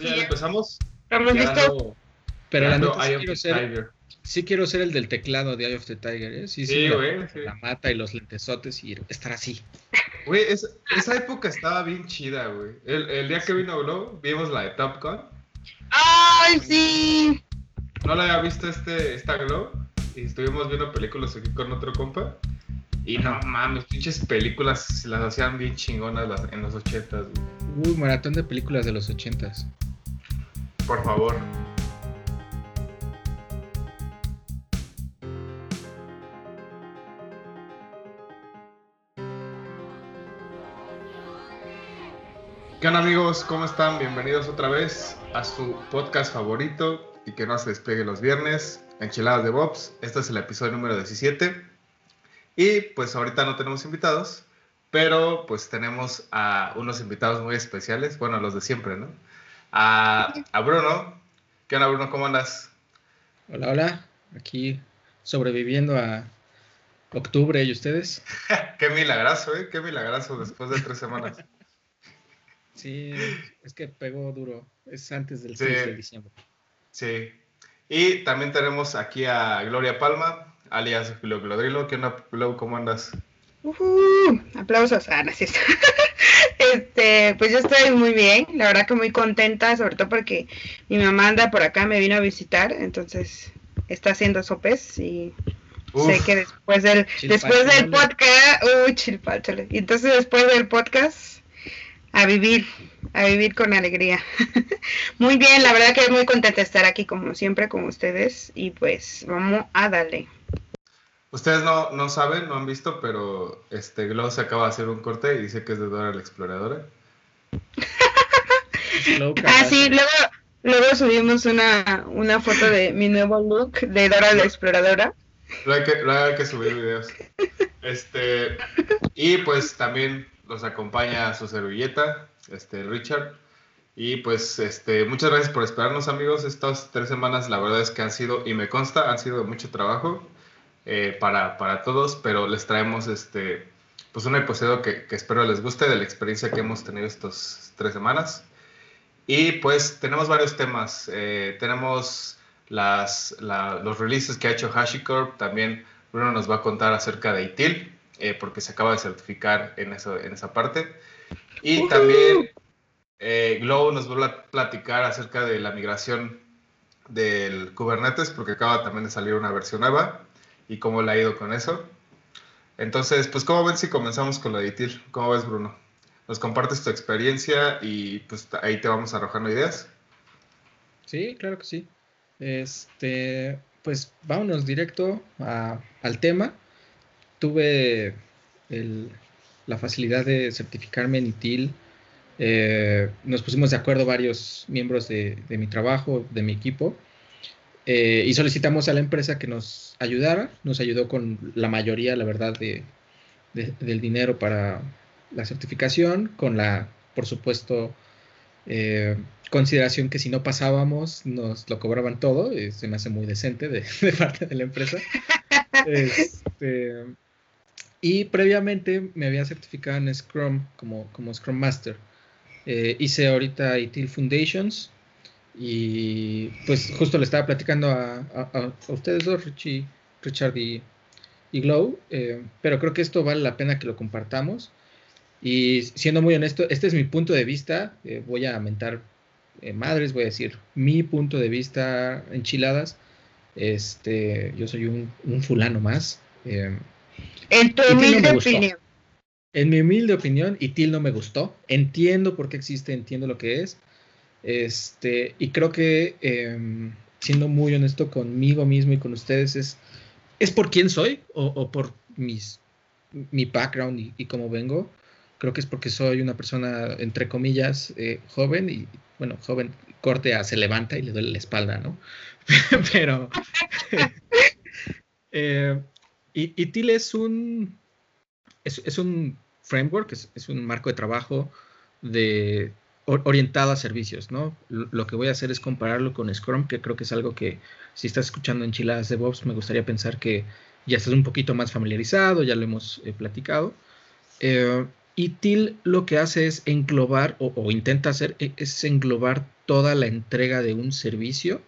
¿Ya empezamos? ¿Estamos listos? Pero la neta sí quiero, ser, sí quiero ser el del teclado de Eye of the Tiger, ¿eh? Sí, sí, güey. La, mata y los lentesotes y estar así. Güey, esa época estaba bien chida, güey. El, el, día que vino Glow, vimos la de Top Gun. ¡Ay, sí! No la había visto este, esta Glow y estuvimos viendo películas aquí con otro compa. Y no mames, pinches películas se las hacían bien chingonas las, en los ochentas. Uy, maratón de películas de los ochentas. Por favor. ¿Qué onda amigos? ¿Cómo están? Bienvenidos otra vez a su podcast favorito y que no se despegue los viernes, Enchiladas de Bobs. Este es el episodio número 17. Y pues ahorita no tenemos invitados, pero pues tenemos a unos invitados muy especiales, bueno, los de siempre, ¿no? A, Bruno. ¿Qué onda, Bruno? ¿Cómo andas? Hola, hola. Aquí sobreviviendo a octubre y ustedes. Qué milagroso, ¿eh? Qué milagroso después de tres semanas. Sí, es que pegó duro. Es antes del 6 de diciembre. Sí. Y también tenemos aquí a Gloria Palma alias Glodrilo. ¿Qué onda, ¿Cómo andas? Uh, aplausos. Ah, gracias. este, pues yo estoy muy bien, la verdad que muy contenta, sobre todo porque mi mamá anda por acá, me vino a visitar, entonces está haciendo sopes y sé que después del después del podcast, uy, chilpáchale. Y entonces después del podcast a vivir, a vivir con alegría. muy bien, la verdad que muy contenta de estar aquí como siempre con ustedes y pues vamos a darle. Ustedes no, no saben, no han visto, pero este Glow se acaba de hacer un corte y dice que es de Dora la Exploradora. ah, sí, luego, luego subimos una, una foto de mi nuevo look de Dora la Exploradora. Luego hay que, hay que subir videos. Este, y pues también los acompaña su servilleta, este Richard. Y pues este, muchas gracias por esperarnos amigos. Estas tres semanas la verdad es que han sido, y me consta, han sido de mucho trabajo. Eh, para, para, todos, pero les traemos este, pues un episodio que, que, espero les guste de la experiencia que hemos tenido estas tres semanas. Y pues tenemos varios temas. Eh, tenemos las, los releases que ha hecho HashiCorp. También Bruno nos va a contar acerca de ITIL, eh, porque se acaba de certificar en, eso, en esa parte. Y también Globo nos va a platicar acerca de la migración del Kubernetes, porque acaba también de salir una versión nueva y cómo le ha ido con eso. Entonces, pues, ¿cómo ven si comenzamos con lo de ITIL? ¿Cómo ves, Bruno? Nos compartes tu experiencia y pues ahí te vamos arrojando ideas. Sí, claro que sí. Este, pues vámonos directo al tema. Tuve la facilidad de certificarme en ITIL. Eh, nos pusimos de acuerdo varios miembros de mi trabajo, de mi equipo, eh, y solicitamos a la empresa que nos ayudara, nos ayudó con la mayoría, la verdad, de, del dinero para la certificación, con la, por supuesto, eh, consideración que si no pasábamos nos lo cobraban todo, y se me hace muy decente de, parte de la empresa. Este, y previamente me había certificado en Scrum como, como Scrum Master. Eh, hice ahorita ITIL Foundations, y pues justo le estaba platicando a, ustedes dos, Richie, Richard y, Glow, eh, pero creo que esto vale la pena que lo compartamos. Y siendo muy honesto, este es mi punto de vista. Eh, voy a mentar eh, madres, voy a decir mi punto de vista enchiladas. Este, yo soy un, fulano más. en tu humilde opinión. En mi humilde opinión, y Til no me gustó. Entiendo por qué existe, entiendo lo que es. Este, y creo que, em, siendo muy honesto conmigo mismo y con ustedes, es, es por quién soy o, por mis, mi background y, cómo vengo. Creo que es porque soy una persona, entre comillas, eh, joven y, bueno, joven, corte a se levanta y le duele la espalda, ¿no? Pero, eh, y, y TIL es un, es, un framework, es, un marco de trabajo de orientado a servicios, ¿no? Lo que voy a hacer es compararlo con Scrum, que creo que es algo que si estás escuchando enchiladas de Bobs, me gustaría pensar que ya estás un poquito más familiarizado, ya lo hemos eh, platicado. Eh, ITIL lo que hace es englobar o, intenta hacer e, es englobar toda la entrega de un servicio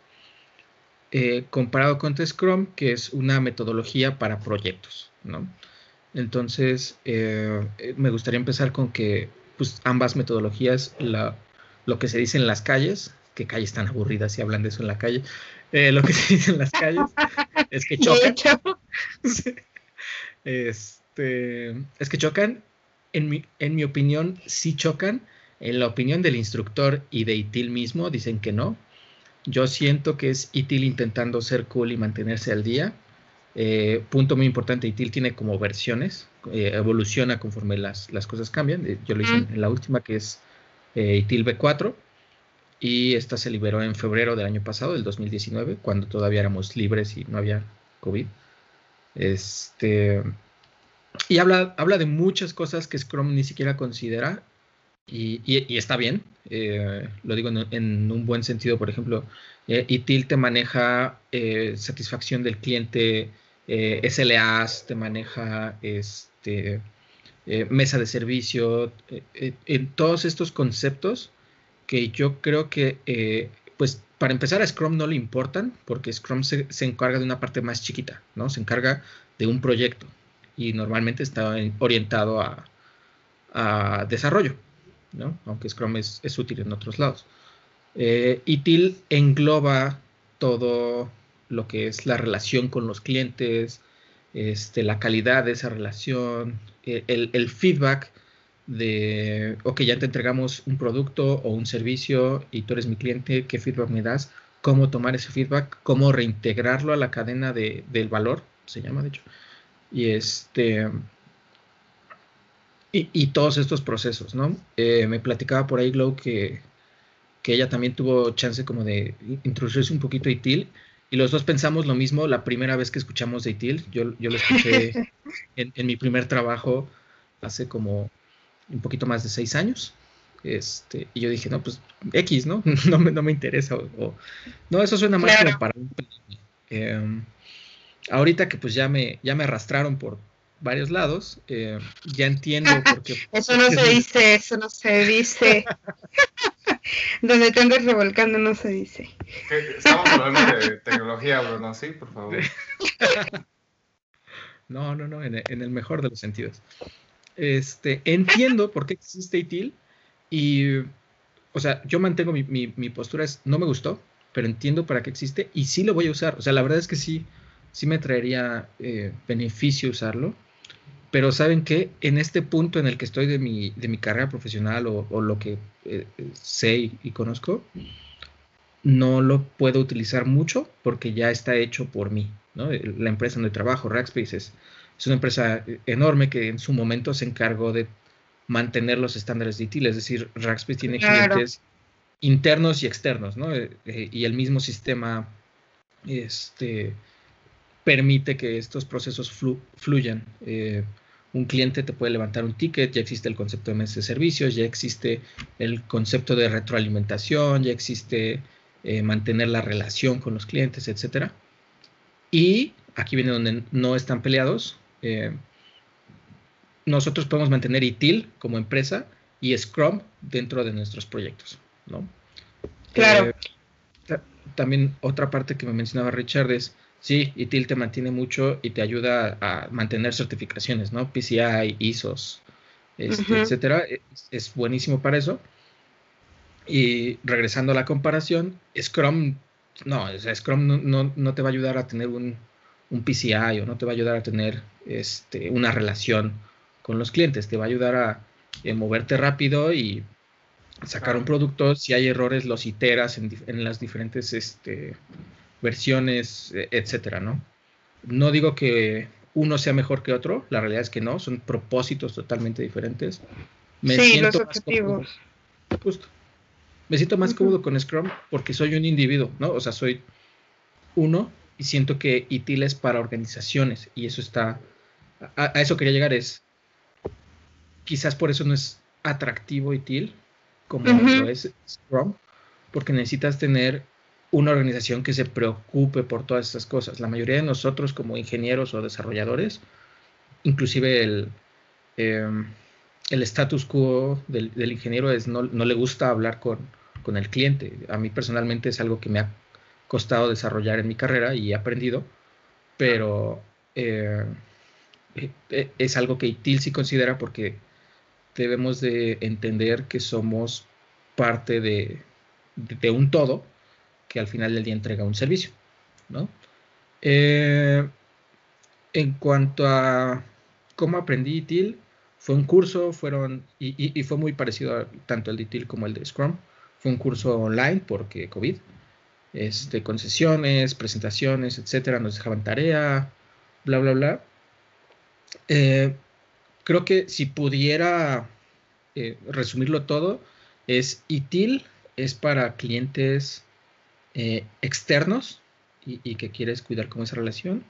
eh, comparado con Scrum, que es una metodología para proyectos, ¿no? Entonces, me gustaría empezar con que pues, ambas metodologías, lo que se dice en las calles, que calles tan aburridas si hablan de eso en la calle, eh, lo que se dice en las calles es que chocan. este, es que chocan, en mi, en mi opinión, sí chocan. En la opinión del instructor y de ITIL mismo, dicen que no. Yo siento que es ITIL intentando ser cool y mantenerse al día. Eh, punto muy importante, ITIL tiene como versiones, eh, evoluciona conforme las, las, cosas cambian. Yo lo hice en, la última, que es ITIL B4 y esta se liberó en febrero del año pasado, del 2019, cuando todavía éramos libres y no había COVID. Este, y habla, habla de muchas cosas que Scrum ni siquiera considera y, y, está bien, eh, lo digo en, un buen sentido, por ejemplo, eh, ITIL te maneja eh, satisfacción del cliente, eh, SLAs, te maneja este, mesa de servicio, en todos estos conceptos que yo creo que, eh, pues, para empezar a Scrum no le importan, porque Scrum se, encarga de una parte más chiquita, ¿no? Se encarga de un proyecto y normalmente está orientado a, desarrollo, ¿no? Aunque Scrum es, útil en otros lados. Eh, ITIL engloba todo lo que es la relación con los clientes, este, la calidad de esa relación, eh, el, el feedback de, ok, ya te entregamos un producto o un servicio y tú eres mi cliente, ¿qué feedback me das? ¿Cómo tomar ese feedback? ¿Cómo reintegrarlo a la cadena de, del valor? Se llama, de hecho. Y este... Y, todos estos procesos, ¿no? Eh, me platicaba por ahí Glow que, que ella también tuvo chance como de introducirse un poquito a ITIL y los dos pensamos lo mismo la primera vez que escuchamos de ITIL. Yo, yo lo escuché en, en, mi primer trabajo hace como un poquito más de seis años. Este, y yo dije, no, pues X, ¿no? no, me, no me interesa. O, no, eso suena más como para un eh, ahorita que pues ya me, ya me arrastraron por varios lados, eh, ya entiendo por qué. eso no se dice, eso no se dice. Donde te andas revolcando no se dice. Estamos hablando de tecnología, Bruno, ¿sí? Por favor. No, no, no, en, en el mejor de los sentidos. Este, entiendo por qué existe ITIL y, o sea, yo mantengo mi, mi, postura, es, no me gustó, pero entiendo para qué existe y sí lo voy a usar. O sea, la verdad es que sí, sí me traería eh, beneficio usarlo. Pero saben que en este punto en el que estoy de mi, de mi carrera profesional o, lo que eh, sé y, conozco, no lo puedo utilizar mucho porque ya está hecho por mí. ¿no? La empresa donde trabajo, Rackspace, es, es una empresa enorme que en su momento se encargó de mantener los estándares de ITIL, es decir, Rackspace tiene clientes internos y externos, ¿no? Eh, eh, y el mismo sistema este, permite que estos procesos fluyan. Eh, un cliente te puede levantar un ticket, ya existe el concepto de meses de servicios, ya existe el concepto de retroalimentación, ya existe mantener la relación con los clientes, etc. Y aquí viene donde no están peleados, eh, nosotros podemos mantener ITIL como empresa y Scrum dentro de nuestros proyectos, ¿no? Claro. Eh, también otra parte que me mencionaba Richard es, sí, ITIL te mantiene mucho y te ayuda a mantener certificaciones, ¿no? PCI, ISOs, este, etcétera. Es, buenísimo para eso. Y regresando a la comparación, Scrum, no, Scrum no te va a ayudar a tener un, un PCI o no te va a ayudar a tener este, una relación con los clientes, te va a ayudar a eh, moverte rápido y sacar un producto, si hay errores los iteras en, las diferentes este, versiones, e, etcétera, ¿no? No digo que uno sea mejor que otro, la realidad es que no, son propósitos totalmente diferentes. Me sí, siento los objetivos. justo. Me siento más cómodo con Scrum porque soy un individuo, ¿no? O sea, soy uno y siento que ITIL es para organizaciones y eso está, a, eso quería llegar es, quizás por eso no es atractivo ITIL como lo es Scrum, porque necesitas tener una organización que se preocupe por todas estas cosas. La mayoría de nosotros como ingenieros o desarrolladores, inclusive el, em, el status quo del, ingeniero es no, no, le gusta hablar con, con, el cliente. A mí personalmente es algo que me ha costado desarrollar en mi carrera y he aprendido, pero eh, eh, es algo que ITIL sí considera porque debemos de entender que somos parte de, de, un todo que al final del día entrega un servicio, ¿no? Eh, en cuanto a cómo aprendí ITIL, fue un curso, fueron, y, fue muy parecido tanto el de ITIL como el de Scrum. Fue un curso online porque COVID, este, con sesiones, presentaciones, etcétera, nos dejaban tarea, bla, bla, bla. Eh, creo que si pudiera eh, resumirlo todo, es ITIL, es para clientes eh, externos y, que quieres cuidar con esa relación.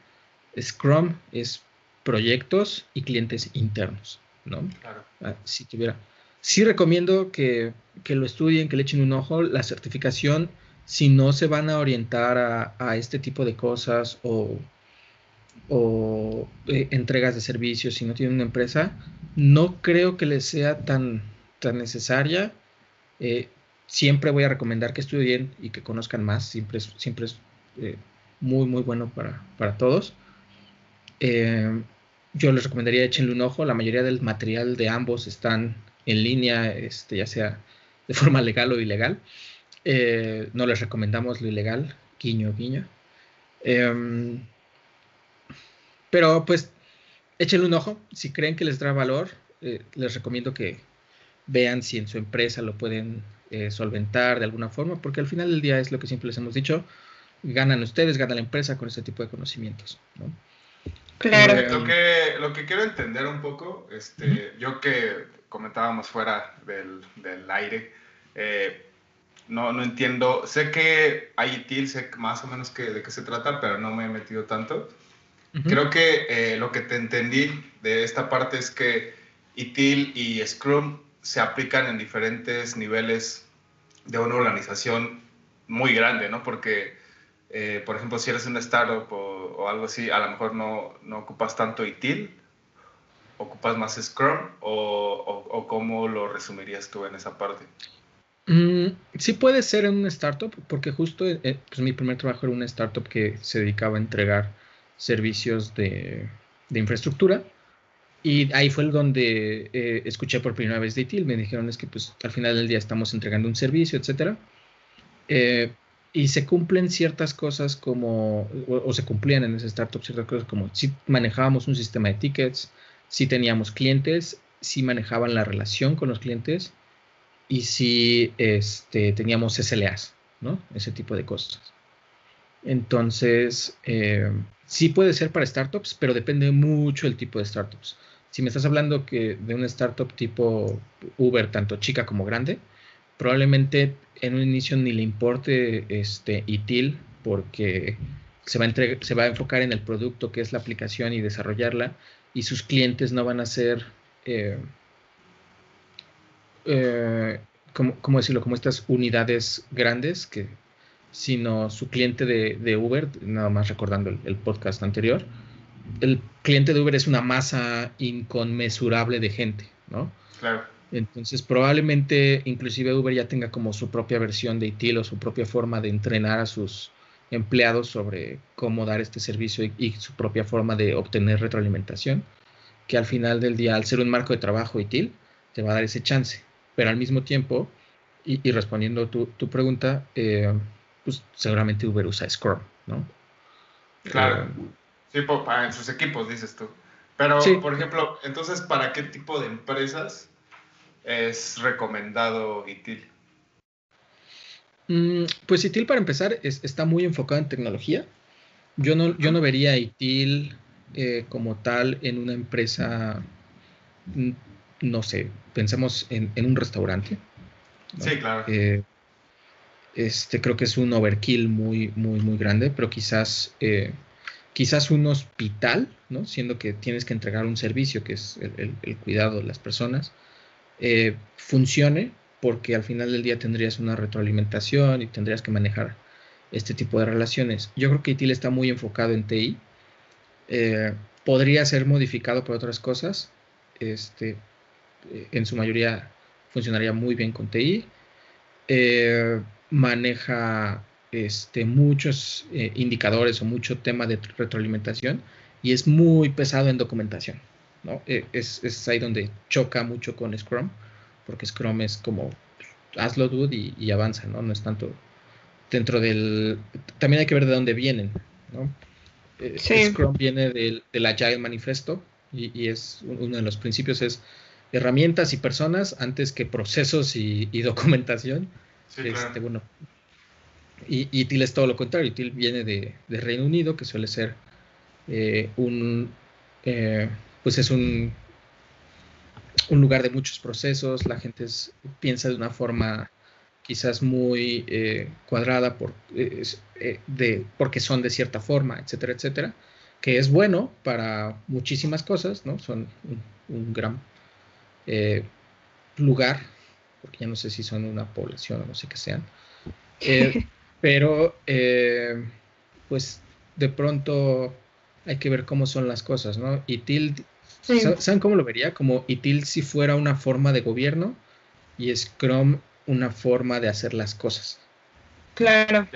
Scrum es proyectos y clientes internos, ¿no? Claro. Ah, si tuviera. Sí recomiendo que, lo estudien, que le echen un ojo. La certificación, si no se van a orientar a, este tipo de cosas o, o eh, entregas de servicios, si no tienen una empresa, no creo que les sea tan, tan necesaria. Eh, siempre voy a recomendar que estudien y que conozcan más, siempre es, siempre es eh, muy, muy bueno para, para todos. Eh, yo les recomendaría echenle un ojo, la mayoría del material de ambos están en línea, este, ya sea de forma legal o ilegal. Eh, no les recomendamos lo ilegal, guiño, guiño. Em, pero pues échenle un ojo, si creen que les da valor, les recomiendo que vean si en su empresa lo pueden eh, solventar de alguna forma, porque al final del día es lo que siempre les hemos dicho, ganan ustedes, gana la empresa con este tipo de conocimientos. Claro. Eh, lo, que, lo que quiero entender un poco, este, yo que comentábamos fuera del, del aire, eh, no, no entiendo, sé que hay ITIL, sé más o menos que, de qué se trata, pero no me he metido tanto. Creo que lo que te entendí de esta parte es que ITIL y Scrum se aplican en diferentes niveles de una organización muy grande, ¿no? Porque, eh, por ejemplo, si eres una startup o, algo así, a lo mejor no, no, ocupas tanto ITIL, ocupas más Scrum, o, o, cómo lo resumirías tú en esa parte? Mm, sí puede ser en una startup, porque justo eh, pues mi primer trabajo era una startup que se dedicaba a entregar servicios de, de infraestructura y ahí fue donde eh, escuché por primera vez de ITIL. Me dijeron es que pues al final del día estamos entregando un servicio, etcétera. Eh, y se cumplen ciertas cosas como, o, se cumplían en ese startup ciertas cosas como si manejábamos un sistema de tickets, si teníamos clientes, si manejaban la relación con los clientes y si este, teníamos SLAs, ¿no? Ese tipo de cosas. Entonces, eh, sí puede ser para startups, pero depende mucho del tipo de startups si me estás hablando de una startup tipo Uber, tanto chica como grande, probablemente en un inicio ni le importe este ITIL porque se va, a se va a enfocar en el producto que es la aplicación y desarrollarla y sus clientes no van a ser, eh, eh, ¿cómo, decirlo? Como estas unidades grandes, que, sino su cliente de, Uber, nada más recordando el podcast anterior, el cliente de Uber es una masa inconmensurable de gente, ¿no? Claro. Entonces probablemente inclusive Uber ya tenga como su propia versión de ITIL o su propia forma de entrenar a sus empleados sobre cómo dar este servicio y, su propia forma de obtener retroalimentación, que al final del día, al ser un marco de trabajo ITIL, te va a dar ese chance. Pero al mismo tiempo, y, respondiendo tu, tu pregunta, eh, pues seguramente Uber usa Scrum, ¿no? Claro. Eh, en sus equipos, dices tú. Pero, por ejemplo, entonces, ¿para qué tipo de empresas es recomendado ITIL? Mm, pues ITIL, para empezar, está muy enfocado en tecnología. Yo no, yo no vería ITIL eh, como tal en una empresa, mm, no sé, pensemos en, un restaurante. Sí, claro. Eh, este, creo que es un overkill muy, muy, muy grande, pero quizás eh, quizás un hospital, ¿no? siendo que tienes que entregar un servicio que es el, cuidado de las personas, eh, funcione porque al final del día tendrías una retroalimentación y tendrías que manejar este tipo de relaciones. Yo creo que ITIL está muy enfocado en TI. Eh, podría ser modificado por otras cosas. Este, eh, en su mayoría funcionaría muy bien con TI. Eh, maneja este, muchos eh, indicadores o mucho tema de retroalimentación y es muy pesado en documentación. ¿no? Es, es, ahí donde choca mucho con Scrum, porque Scrum es como hazlo dude y, avanza, ¿no? No es tanto dentro del... También hay que ver de dónde vienen, ¿no? Scrum viene del, del Agile Manifesto, y, es uno de los principios es herramientas y personas antes que procesos y, documentación. Este, bueno, y, y, TIL es todo lo contrario. TIL viene de, Reino Unido, que suele ser eh, un, eh, pues es un, un lugar de muchos procesos. La gente piensa de una forma quizás muy eh, cuadrada por, de, porque son de cierta forma, etcétera, etcétera que es bueno para muchísimas cosas, ¿no? Son un, gran lugar, porque ya no sé si son una población o no sé qué sean, eh, pero eh, pues de pronto hay que ver cómo son las cosas, ¿no? ITIL, ¿saben cómo lo vería? Como ITIL si fuera una forma de gobierno y Scrum una forma de hacer las cosas. Claro.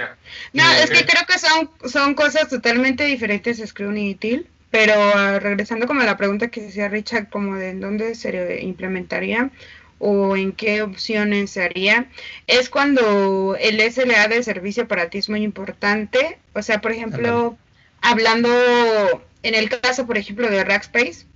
No, es que creo que son, son cosas totalmente diferentes Scrum y TIL, pero ah, regresando como a la pregunta que decía Richard, como de en dónde se implementaría o en qué opciones se haría, es cuando el SLA de servicio para ti es muy importante. O sea, por ejemplo, hablando en el caso, por ejemplo, de Rackspace,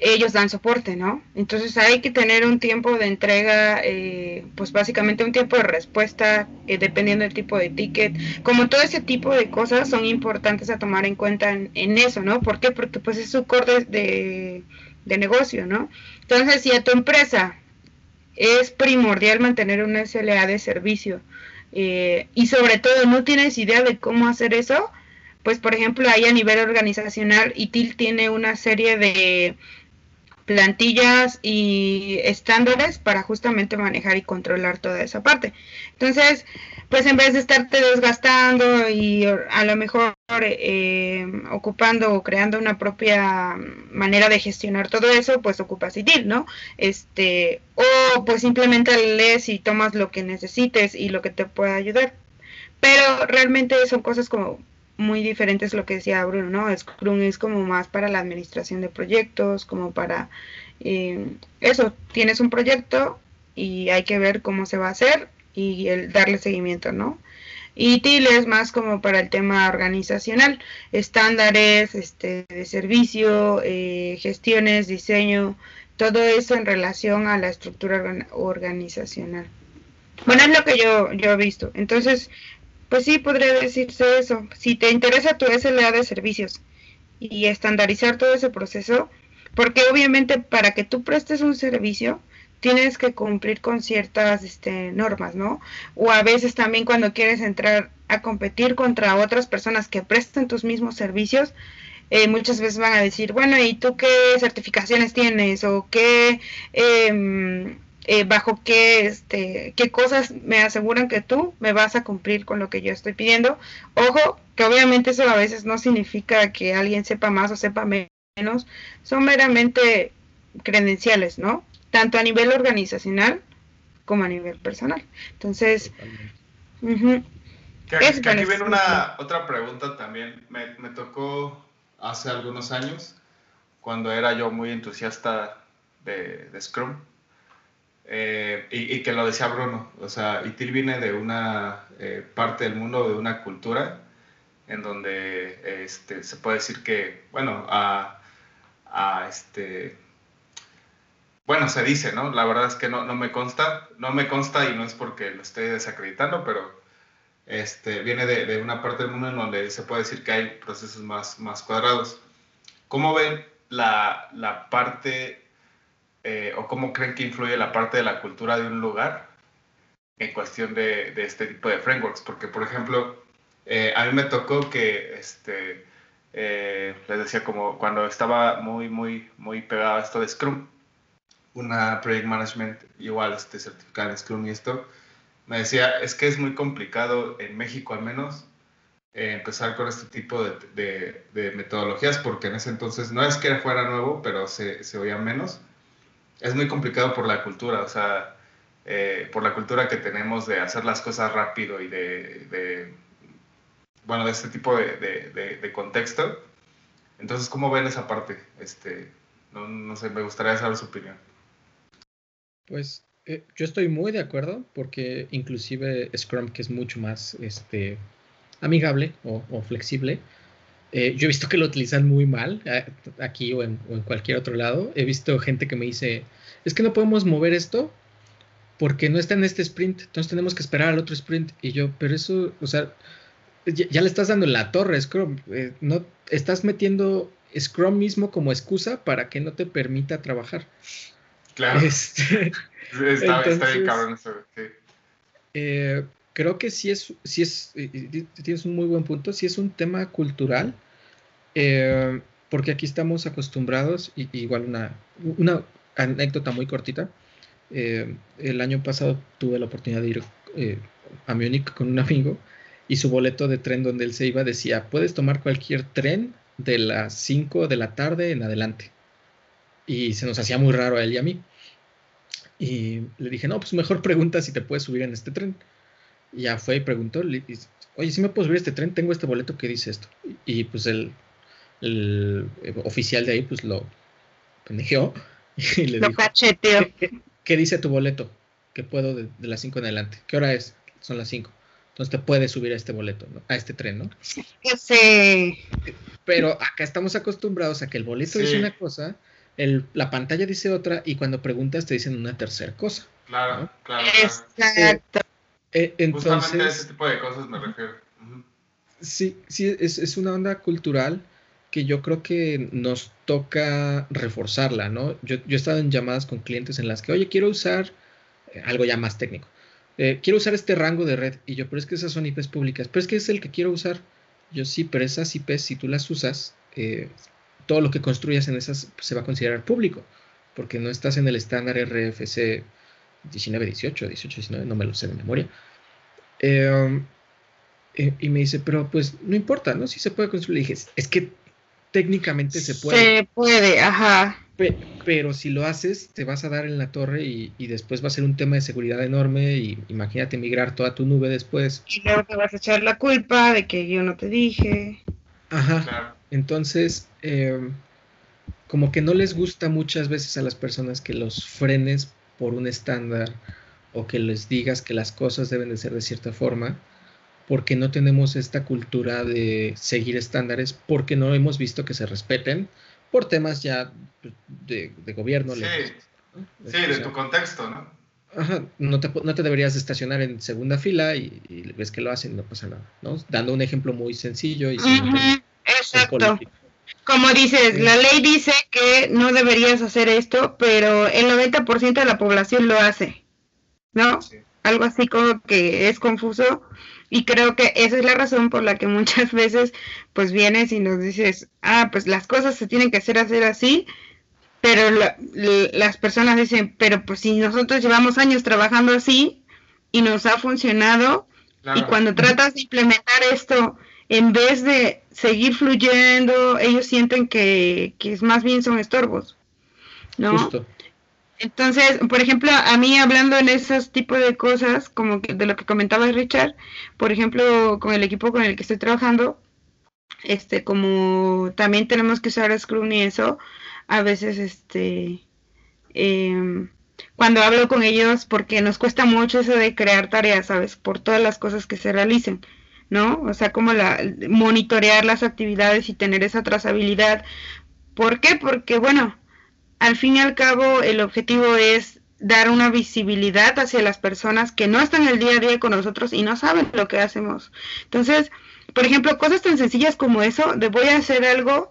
ellos dan soporte, ¿no? Entonces hay que tener un tiempo de entrega, eh, pues básicamente un tiempo de respuesta, eh, dependiendo del tipo de ticket, como todo ese tipo de cosas son importantes a tomar en cuenta en, eso, ¿no? ¿Por qué? Porque pues es su core de, negocio, ¿no? Entonces, si a tu empresa es primordial mantener una SLA de servicio eh, y sobre todo no tienes idea de cómo hacer eso, pues por ejemplo ahí a nivel organizacional ITIL tiene una serie de plantillas y estándares para justamente manejar y controlar toda esa parte. Entonces, pues en vez de estarte desgastando y a lo mejor eh, ocupando o creando una propia manera de gestionar todo eso, pues ocupas ITIL, ¿no? Este, o pues simplemente lees y tomas lo que necesites y lo que te pueda ayudar. Pero realmente son cosas como muy diferentes lo que decía Bruno, ¿no? Scrum es como más para la administración de proyectos, como para eh, eso, tienes un proyecto y hay que ver cómo se va a hacer y el darle seguimiento, ¿no? Y TIL es más como para el tema organizacional, estándares este, de servicio, eh, gestiones, diseño, todo eso en relación a la estructura organizacional. Bueno, es lo que yo, yo he visto. Entonces, pues sí, podría decirse eso. Si te interesa tu SLA de servicios y estandarizar todo ese proceso, porque obviamente para que tú prestes un servicio, tienes que cumplir con ciertas este, normas, ¿no? O a veces también cuando quieres entrar a competir contra otras personas que prestan tus mismos servicios, eh, muchas veces van a decir, bueno, ¿y tú qué certificaciones tienes? ¿O qué eh, eh, bajo qué, este, qué cosas me aseguran que tú me vas a cumplir con lo que yo estoy pidiendo. Ojo, que obviamente eso a veces no significa que alguien sepa más o sepa menos, son meramente credenciales, ¿no? Tanto a nivel organizacional como a nivel personal. Entonces, que, aquí viene una otra pregunta también. Me, me tocó hace algunos años, cuando era yo muy entusiasta de, de Scrum eh, y, que lo decía Bruno, o sea, ITIL viene de una eh, parte del mundo, de una cultura, en donde este, se puede decir que, bueno, a, este, bueno, se dice, ¿no? La verdad es que no, no, me consta, no me consta y no es porque lo esté desacreditando, pero este, viene de, de, una parte del mundo en donde se puede decir que hay procesos más, más cuadrados. ¿Cómo ven la, la parte eh, o cómo creen que influye la parte de la cultura de un lugar en cuestión de, este tipo de frameworks? Porque, por ejemplo, eh, a mí me tocó que, este, eh, les decía, como cuando estaba muy, muy, muy pegado a esto de Scrum, una Project Management igual este, certificada en Scrum y esto, me decía, es que es muy complicado, en México al menos, empezar con este tipo de, metodologías, porque en ese entonces no es que fuera nuevo, pero se, se oía menos es muy complicado por la cultura, o sea, eh, por la cultura que tenemos de hacer las cosas rápido y de, bueno, de este tipo de, contexto. Entonces, ¿cómo ven esa parte? Este, no, sé, me gustaría saber su opinión. Pues eh, yo estoy muy de acuerdo porque inclusive Scrum, que es mucho más este, amigable o, flexible, eh, yo he visto que lo utilizan muy mal aquí o en, cualquier otro lado. He visto gente que me dice, es que no podemos mover esto porque no está en este sprint, entonces tenemos que esperar al otro sprint. Y yo, pero eso, o sea, ya, le estás dando la torre, Scrum. Eh, no, estás metiendo Scrum mismo como excusa para que no te permita trabajar. Claro. Este, está, bien cabrón eso. Eh, creo que sí es, sí es, tienes un muy buen punto, sí es un tema cultural, eh, porque aquí estamos acostumbrados, y, igual una, una anécdota muy cortita. Eh, el año pasado tuve la oportunidad de ir eh, a Múnich con un amigo y su boleto de tren donde él se iba decía, puedes tomar cualquier tren de las 5 de la tarde en adelante. Y se nos hacía muy raro a él y a mí. Y le dije, no, pues mejor pregunta si te puedes subir en este tren. Y ya fue y preguntó, oye, si me puedo subir a este tren, tengo este boleto que dice esto. Y, pues el, el, oficial de ahí pues lo pendejeó Y le dijo, ¿qué, dice tu boleto? Que puedo de, las 5 en adelante. ¿Qué hora es? Son las 5. Entonces te puedes subir a este boleto, a este tren, ¿no? Sí. Pero acá estamos acostumbrados a que el boleto dice una cosa, el, la pantalla dice otra y cuando preguntas te dicen una tercera cosa. Claro, claro, Exacto. Eh, entonces, Justamente a ese tipo de cosas me refiero. Sí, sí, es, es, una onda cultural que yo creo que nos toca reforzarla, ¿no? Yo, yo he estado en llamadas con clientes en las que, oye, quiero usar eh, algo ya más técnico. Eh, quiero usar este rango de red. Y yo, pero es que esas son IPs públicas. Pero es que es el que quiero usar. Yo sí, pero esas IPs, si tú las usas, eh, todo lo que construyas en esas se va a considerar público. Porque no estás en el estándar RFC 1918, 1819, no me lo sé de memoria. y me dice, pero pues no importa, ¿no? Si se puede construir. Le dije, es que técnicamente se puede. Se puede, ajá. pero si lo haces, te vas a dar en la torre y, después va a ser un tema de seguridad enorme y imagínate migrar toda tu nube después. Y luego te vas a echar la culpa de que yo no te dije. Ajá. Entonces, em, como que no les gusta muchas veces a las personas que los frenes por un estándar o que les digas que las cosas deben de ser de cierta forma porque no tenemos esta cultura de seguir estándares, porque no hemos visto que se respeten por temas ya de, gobierno. Sí, sí de tu contexto, ¿no? Ajá, no te, no te deberías estacionar en segunda fila y, ves que lo hacen, no pasa nada, ¿no? Dando un ejemplo muy sencillo y Exacto. Como dices, la ley dice que no deberías hacer esto, pero el 90% de la población lo hace, ¿no? Algo así como que es confuso y creo que esa es la razón por la que muchas veces pues vienes y nos dices, ah, pues las cosas se tienen que hacer, hacer así, pero las personas dicen, pero pues si nosotros llevamos años trabajando así y nos ha funcionado, y cuando tratas de implementar esto, en vez de seguir fluyendo, ellos sienten que, que más bien son estorbos, ¿no? Entonces, por ejemplo, a mí hablando en esos tipos de cosas, como de lo que comentaba Richard, por ejemplo, con el equipo con el que estoy trabajando, este, como también tenemos que usar Scrum y eso, a veces, este, em, cuando hablo con ellos, porque nos cuesta mucho eso de crear tareas, ¿sabes? Por todas las cosas que se realicen, ¿no? O sea, como la, monitorear las actividades y tener esa trazabilidad. ¿Por qué? Porque, bueno, al fin y al cabo el objetivo es dar una visibilidad hacia las personas que no están el día a día con nosotros y no saben lo que hacemos. Entonces, por ejemplo, cosas tan sencillas como eso, de voy a hacer algo,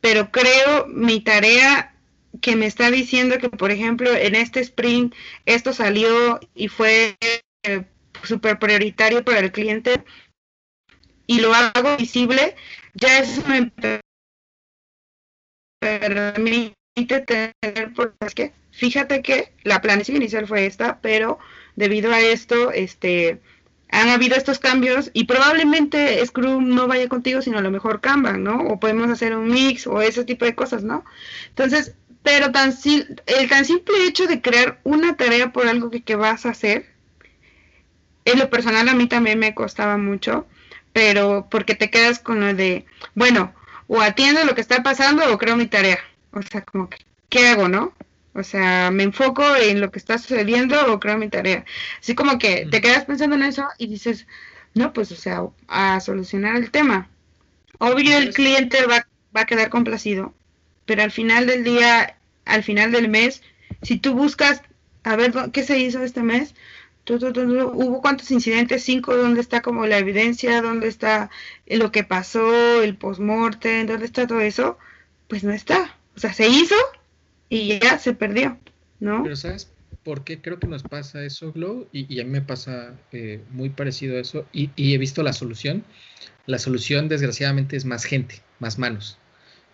pero creo mi tarea que me está diciendo que, por ejemplo, en este sprint esto salió y fue eh, súper prioritario para el cliente y lo hago visible, ya es me permite tener, porque que fíjate que la planeación inicial fue esta, pero debido a esto, este, han habido estos cambios y probablemente Scrum no vaya contigo, sino a lo mejor Kanban, ¿no? O podemos hacer un mix o ese tipo de cosas, ¿no? Entonces, pero tan el tan simple hecho de crear una tarea por algo que, que vas a hacer, en lo personal a mí también me costaba mucho, pero porque te quedas con lo de, bueno, o atiendo lo que está pasando o creo mi tarea. O sea, como que, ¿qué hago, no? O sea, me enfoco en lo que está sucediendo o creo mi tarea. Así como que te quedas pensando en eso y dices, no, pues, o sea, a solucionar el tema. Obvio el cliente va, va a quedar complacido, pero al final del día, al final del mes, si tú buscas a ver qué se hizo este mes, hubo cuántos incidentes, cinco, dónde está como la evidencia, dónde está lo que pasó, el postmortem, dónde está todo eso, pues no está. O sea, se hizo y ya se perdió, ¿no? Pero ¿sabes por qué creo que nos pasa eso, Glow? Y, a mí me pasa eh, muy parecido a eso y, he visto la solución. La solución, desgraciadamente, es más gente, más manos.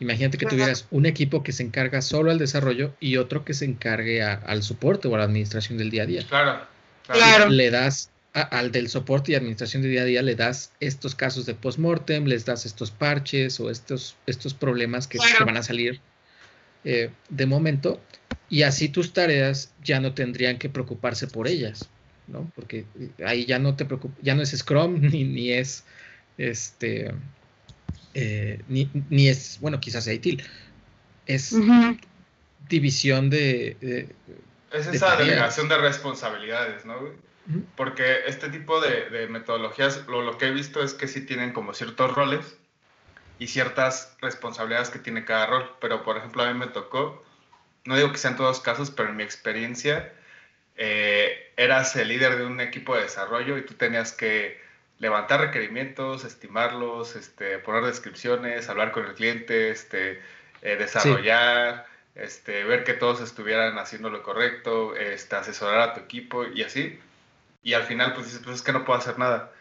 Imagínate que tuvieras un equipo que se encarga solo al desarrollo y otro que se encargue al soporte o a la administración del día a día. Claro. Claro. Le das al del soporte y administración de día a día, le das estos casos de postmortem, les das estos parches o estos, estos problemas que, van a salir eh, de momento, y así tus tareas ya no tendrían que preocuparse por ellas, ¿no? Porque ahí ya no te preocupa, ya no es Scrum ni, ni es este eh, ni, ni, es, bueno, quizás ITIL, es división de, es esa delegación de responsabilidades, ¿no? Porque este tipo de, metodologías, lo, lo, que he visto es que sí tienen como ciertos roles y ciertas responsabilidades que tiene cada rol. Pero, por ejemplo, a mí me tocó, no digo que sean todos casos, pero en mi experiencia, eh, eras el líder de un equipo de desarrollo y tú tenías que levantar requerimientos, estimarlos, este, poner descripciones, hablar con el cliente, este, eh, desarrollar este, ver que todos estuvieran haciendo lo correcto, este, asesorar a tu equipo y así. Y al final, pues dices, pues es que no puedo hacer nada.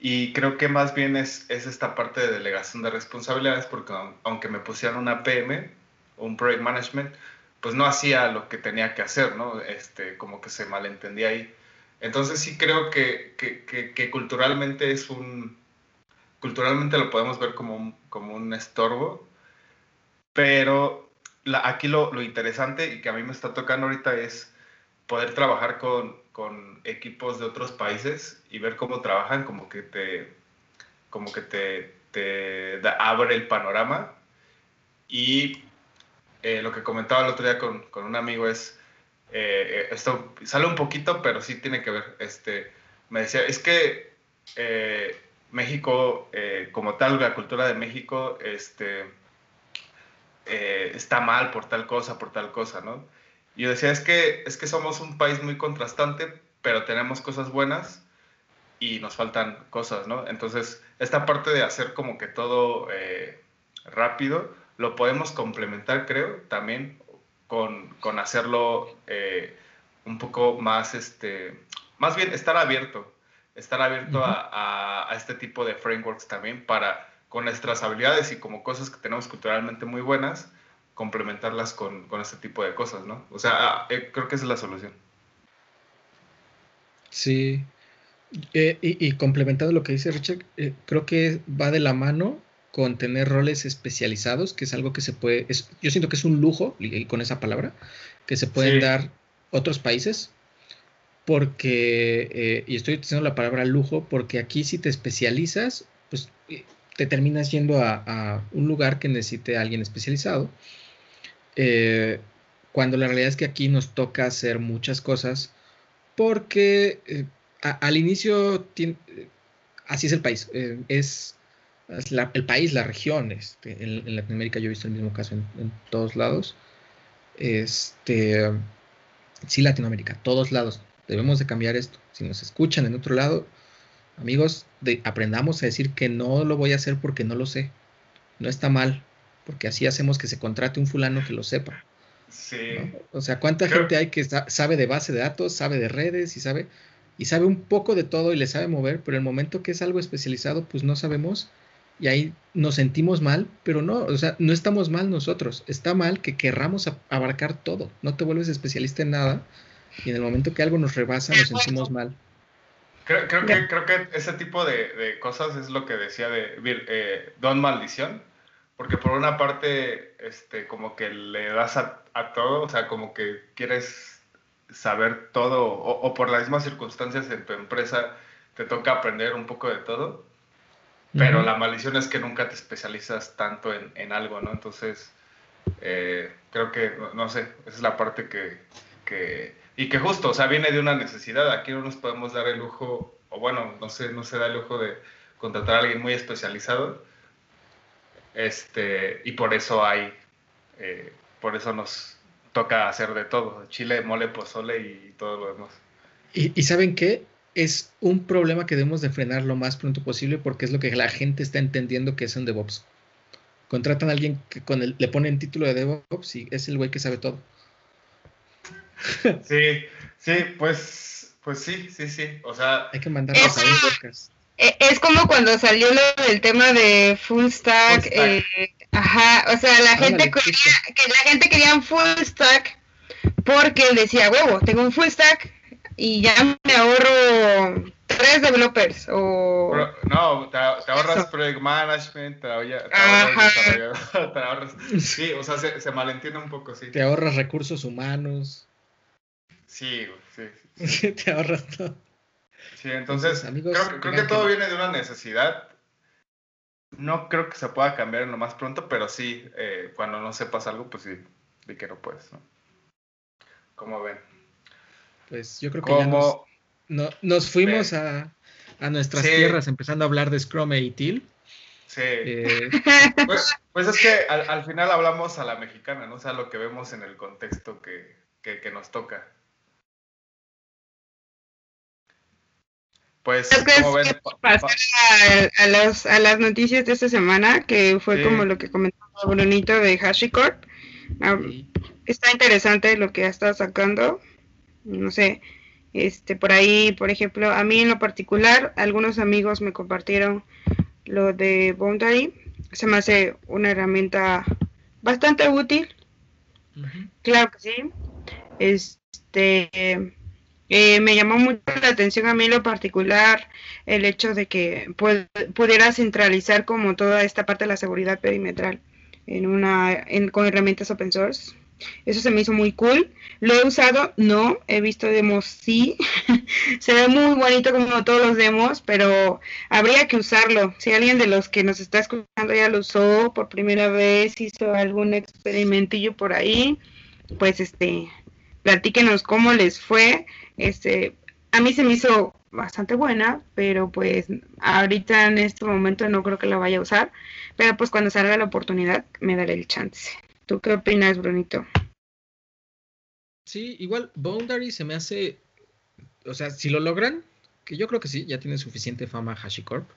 Y creo que más bien es, es esta parte de delegación de responsabilidades, porque aunque me pusieran una PM, un Project Management, pues no hacía lo que tenía que hacer, ¿no? Este, como que se malentendía ahí. Entonces sí creo que, que, que, que culturalmente es un... Culturalmente lo podemos ver como un, como un estorbo, pero aquí lo, interesante y que a mí me está tocando ahorita es poder trabajar con, equipos de otros países y ver cómo trabajan, como que te, como que te, abre el panorama. Y eh, lo que comentaba el otro día con, un amigo es, eh, esto sale un poquito, pero sí tiene que ver. Este, me decía, es que eh, México, como tal, la cultura de México, este, eh, está mal por tal cosa, por tal cosa, ¿no? Y yo decía, es que, es que somos un país muy contrastante, pero tenemos cosas buenas y nos faltan cosas, ¿no? Entonces, esta parte de hacer como que todo eh, rápido, lo podemos complementar, creo, también con, con hacerlo eh, un poco más, este, más bien estar abierto, estar abierto a, a, este tipo de frameworks también para con nuestras habilidades y como cosas que tenemos culturalmente muy buenas, complementarlas con, con este tipo de cosas, ¿no? O sea, ah, eh, creo que esa es la solución. Sí. Eh, y, complementando lo que dice Richard, eh, creo que va de la mano con tener roles especializados, que es algo que se puede, yo siento que es un lujo, y con esa palabra, que se pueden dar otros países, porque, y estoy utilizando la palabra lujo, porque aquí si te especializas, pues te terminas yendo a, un lugar que necesite a alguien especializado. Eh, cuando la realidad es que aquí nos toca hacer muchas cosas porque eh, al inicio así es el país, eh, es, el país, la región, este, en, Latinoamérica yo he visto el mismo caso en, todos lados, este, sí Latinoamérica, todos lados, debemos de cambiar esto, si nos escuchan en otro lado, amigos, de, aprendamos a decir que no lo voy a hacer porque no lo sé. No está mal, porque así hacemos que se contrate un fulano que lo sepa. Sí. O sea, ¿cuánta gente hay que sabe de base de datos, sabe de redes y sabe y sabe un poco de todo y le sabe mover, pero el momento que es algo especializado, pues no sabemos y ahí nos sentimos mal, pero no, o sea, no estamos mal nosotros, está mal que querramos abarcar todo, no te vuelves especialista en nada y en el momento que algo nos rebasa nos sentimos mal. Creo, creo, que, creo que ese tipo de, de, cosas es lo que decía de eh, Don Maldición, porque por una parte, este, como que le das a, todo, o sea, como que quieres saber todo, o, por las mismas circunstancias en tu empresa te toca aprender un poco de todo, pero la maldición es que nunca te especializas tanto en, algo, ¿no? Entonces, eh, creo que, no, sé, esa es la parte que, que, y que justo, o sea, viene de una necesidad, aquí no nos podemos dar el lujo, o bueno, no sé, no se da el lujo de contratar a alguien muy especializado, este, y por eso hay, eh, por eso nos toca hacer de todo, chile, mole, pozole y todo lo demás. ¿Y, saben qué? Es un problema que debemos de frenar lo más pronto posible porque es lo que la gente está entendiendo que es un DevOps. Contratan a alguien que con el, le ponen título de DevOps y es el güey que sabe todo. Sí, sí, pues, pues sí, sí, sí. O sea, hay que mandarlos a un podcast. Eh, es como cuando salió lo del tema de full stack, eh, ajá, o sea, la gente quería, que la gente quería un full stack porque él decía, huevo, tengo un full stack y ya me ahorro tres developers o no, te, ahorras project management, te, ahorras, te ahorras, sí, o sea, se, se malentiende un poco, sí. Te ahorras recursos humanos. Sí, sí, sí. sí. te ahorras todo. Sí, entonces creo, que todo viene de una necesidad. No creo que se pueda cambiar en lo más pronto, pero sí, eh, cuando no sepas algo, pues sí, di que no puedes. ¿no? ¿Cómo ven? Pues yo creo que ya nos, no, nos fuimos a, a, nuestras tierras empezando a hablar de Scrum e ITIL. Sí. Eh, pues, pues, es que al, final hablamos a la mexicana, ¿no? O sea, lo que vemos en el contexto que, que nos toca. Pues, como ven, a, las, a las noticias de esta semana, que fue como lo que comentaba Brunito de HashiCorp. Ah, está interesante lo que ha estado sacando. No sé, este por ahí, por ejemplo, a mí en lo particular, algunos amigos me compartieron lo de Boundary. Se me hace una herramienta bastante útil. Claro que sí. Este eh, me llamó mucho la atención a mí lo particular el hecho de que pudiera centralizar como toda esta parte de la seguridad perimetral en una con herramientas open source. Eso se me hizo muy cool. Lo he usado, no, he visto demos, sí. se ve muy bonito como todos los demos, pero habría que usarlo. Si alguien de los que nos está escuchando ya lo usó por primera vez, hizo algún experimentillo por ahí, pues este, platíquenos cómo les fue. Este, a mí se me hizo bastante buena, pero pues ahorita en este momento no creo que la vaya a usar, pero pues cuando salga la oportunidad me daré el chance. ¿Tú qué opinas, Brunito? Sí, igual Boundary se me hace, o sea, si lo logran, que yo creo que sí, ya tiene suficiente fama HashiCorp,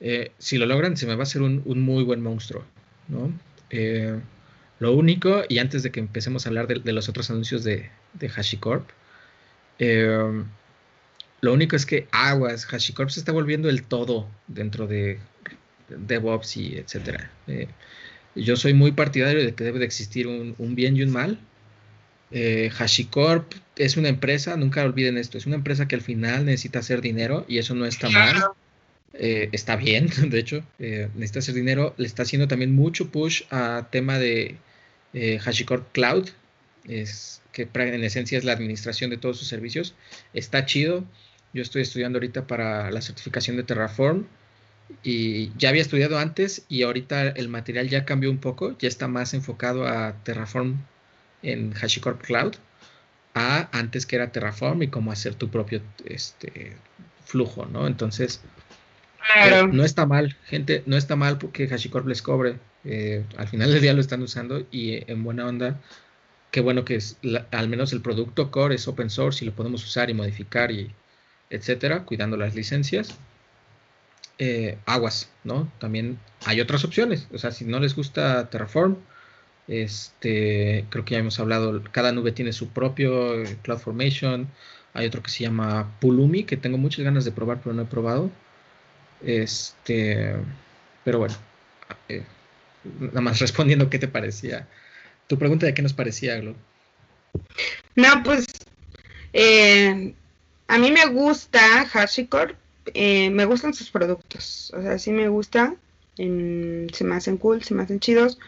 eh, si lo logran se me va a hacer un, muy buen monstruo, ¿no? Eh, lo único, y antes de que empecemos a hablar de, los otros anuncios de, de HashiCorp, eh, lo único es que aguas, HashiCorp se está volviendo el todo dentro de DevOps y etcétera. Eh, yo soy muy partidario de que debe de existir un, bien y un mal. Eh, HashiCorp es una empresa, nunca olviden esto, es una empresa que al final necesita hacer dinero y eso no está mal. Eh, está bien, de hecho, necesita hacer dinero. Le está haciendo también mucho push a tema de HashiCorp Cloud, es, que en esencia es la administración de todos sus servicios. Está chido. Yo estoy estudiando ahorita para la certificación de Terraform y ya había estudiado antes y ahorita el material ya cambió un poco, ya está más enfocado a Terraform en HashiCorp Cloud, a antes que era Terraform y cómo hacer tu propio este, flujo, ¿no? Entonces, no está mal, gente, no está mal porque HashiCorp les cobre. Eh, al final del día lo están usando y eh, en buena onda, qué bueno que es, al menos el producto core es open source y lo podemos usar y modificar y etcétera, cuidando las licencias. Eh, aguas, ¿no? También hay otras opciones. O sea, si no les gusta Terraform, este, creo que ya hemos hablado, cada nube tiene su propio CloudFormation. Hay otro que se llama Pulumi, que tengo muchas ganas de probar, pero no he probado. Este, pero bueno, eh, nada más respondiendo qué te parecía. Tu pregunta de qué nos parecía, Glo. No, pues eh, a mí me gusta HashiCorp, eh, me gustan sus productos, o sea, sí me gusta. se me hacen cool, se me hacen chidos.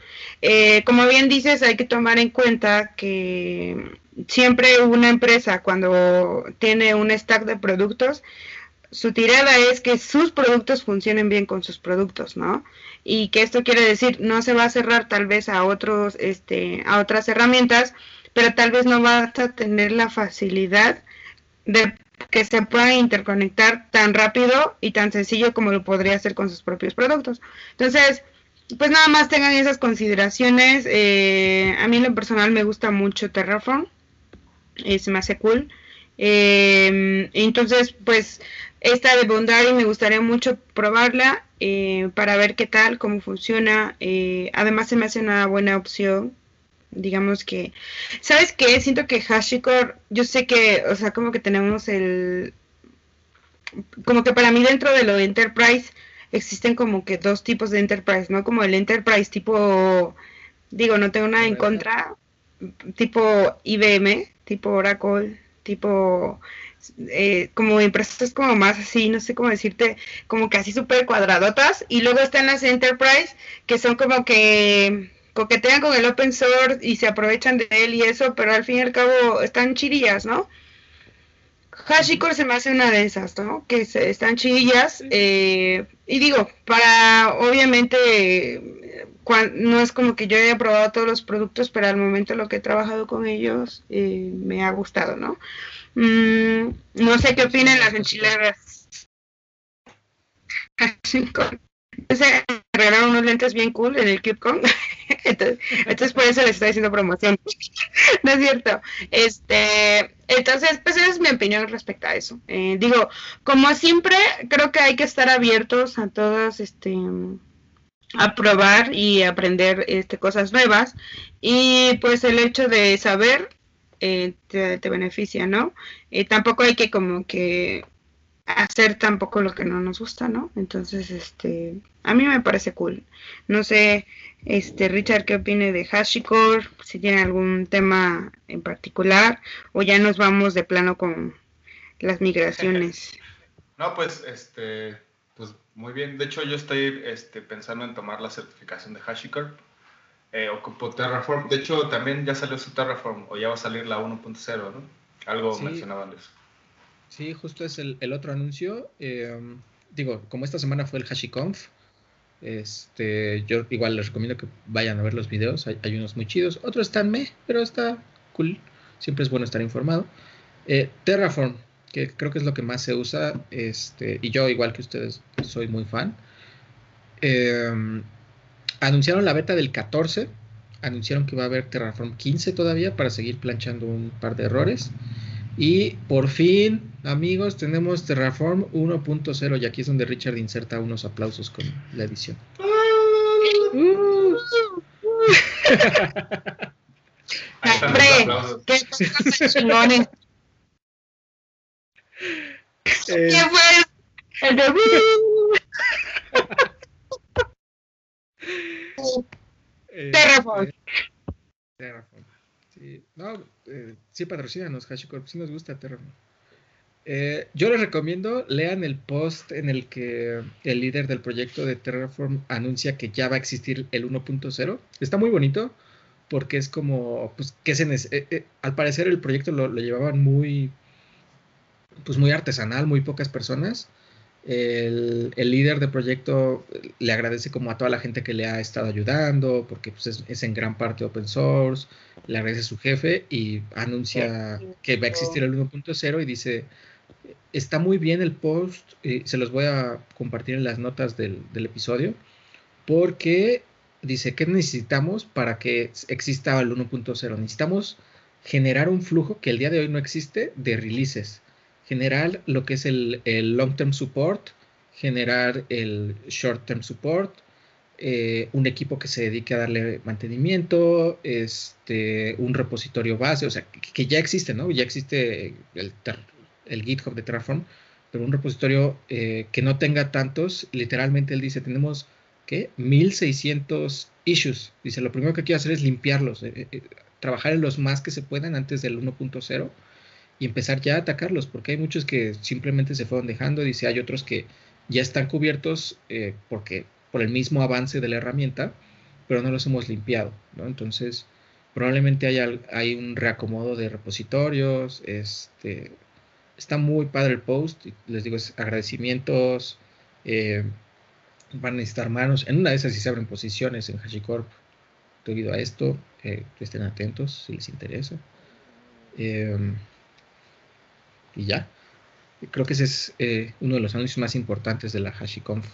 Eh, como bien dices, hay que tomar en cuenta que siempre una empresa cuando tiene un stack de productos, su tirada es que sus productos funcionen bien con sus productos, ¿no? Y que esto quiere decir, no se va a cerrar tal vez a otros, este, a otras herramientas, pero tal vez no va a tener la facilidad de que se puedan interconectar tan rápido y tan sencillo como lo podría hacer con sus propios productos. Entonces, pues nada más tengan esas consideraciones. Eh, a mí en lo personal me gusta mucho Terraform, eh, se me hace cool. Eh, entonces, pues esta de Bondari me gustaría mucho probarla para ver qué tal, cómo funciona. además se me hace una buena opción digamos que, ¿sabes qué? Siento que HashiCorp, yo sé que, o sea, como que tenemos el, como que para mí dentro de lo de Enterprise existen como que dos tipos de Enterprise, ¿no? Como el Enterprise tipo, digo, no tengo nada en contra, tipo IBM, tipo Oracle, tipo... Eh, como empresas como más así, no sé cómo decirte, como que así súper cuadradotas, y luego están las Enterprise, que son como que coquetean con el open source y se aprovechan de él y eso, pero al fin y al cabo están chirillas, ¿no? HashiCorp se me hace una de esas, ¿no? Que están chirillas. Eh, y digo, para, obviamente, no es como que yo haya probado todos los productos, pero al momento lo que he trabajado con ellos eh, me ha gustado, ¿no? Mm, no sé qué opinan las enchiladas. Me regalaron unos lentes bien cool en el KeepCon. entonces, entonces, por eso les estoy haciendo promoción. no es cierto. Este, entonces, pues esa es mi opinión respecto a eso. Eh, digo, como siempre, creo que hay que estar abiertos a todas, este a probar y aprender este, cosas nuevas y pues el hecho de saber eh, te, beneficia, ¿no? Eh, tampoco hay que como que hacer tampoco lo que no nos gusta, ¿no? Entonces, este, a mí me parece cool. No sé, este, Richard, ¿qué opine de HashiCorp? Si tiene algún tema en particular o ya nos vamos de plano con las migraciones. No, pues, este, pues muy bien. De hecho, yo estoy este, pensando en tomar la certificación de HashiCorp. Eh, ocupo Terraform. De hecho, también ya salió su Terraform o ya va a salir la 1.0, ¿no? Algo mencionaban de eso. Sí, justo es el, otro anuncio. Em, digo, como esta semana fue el HashiConf, este, yo igual les recomiendo que vayan a ver los videos. Hay, unos muy chidos, otros están me, pero está cool. Siempre es bueno estar informado. Eh, Terraform, que creo que es lo que más se usa, este, y yo igual que ustedes soy muy fan. Em, anunciaron la beta del 14, anunciaron que va a haber Terraform 15 todavía para seguir planchando un par de errores. Y por fin, amigos, tenemos Terraform 1.0 y aquí es donde Richard inserta unos aplausos con la edición. ¡Hombre! ¡Qué chingones! Eh, ¿Qué fue? El de eh, Terraform. Terraform. Sí, no, eh, sí patrocínanos, HashiCorp, sí nos gusta Terraform. Eh, yo les recomiendo, lean el post en el que el líder del proyecto de Terraform anuncia que ya va a existir el 1.0. Está muy bonito porque es como, pues, que se eh, al parecer el proyecto lo, lo, llevaban muy, pues, muy artesanal, muy pocas personas el, líder del proyecto le agradece como a toda la gente que le ha estado ayudando, porque pues, es, en gran parte open source, le agradece a su jefe y anuncia que va a existir el 1.0 y dice, está muy bien el post, se los voy a compartir en las notas del, del episodio, porque dice, ¿qué necesitamos para que exista el 1.0? Necesitamos generar un flujo que el día de hoy no existe de releases generar lo que es el, long term support, generar el short term support, eh, un equipo que se dedique a darle mantenimiento, este, un repositorio base, o sea, que, ya existe, ¿no? Ya existe el, el GitHub de Terraform, pero un repositorio eh, que no tenga tantos, literalmente él dice, tenemos, ¿qué? 1600 issues. Dice, lo primero que quiero hacer es limpiarlos, eh, trabajar en los más que se puedan antes del 1.0 y empezar ya a atacarlos, porque hay muchos que simplemente se fueron dejando, dice, hay otros que ya están cubiertos eh, porque por el mismo avance de la herramienta, pero no los hemos limpiado, ¿no? Entonces, probablemente haya hay un reacomodo de repositorios, este, está muy padre el post, les digo, es agradecimientos, eh, van a necesitar manos, en una de esas si se abren posiciones en HashiCorp debido a esto, eh, estén atentos si les interesa. Em, y ya, creo que ese es eh, uno de los anuncios más importantes de la HashiConf.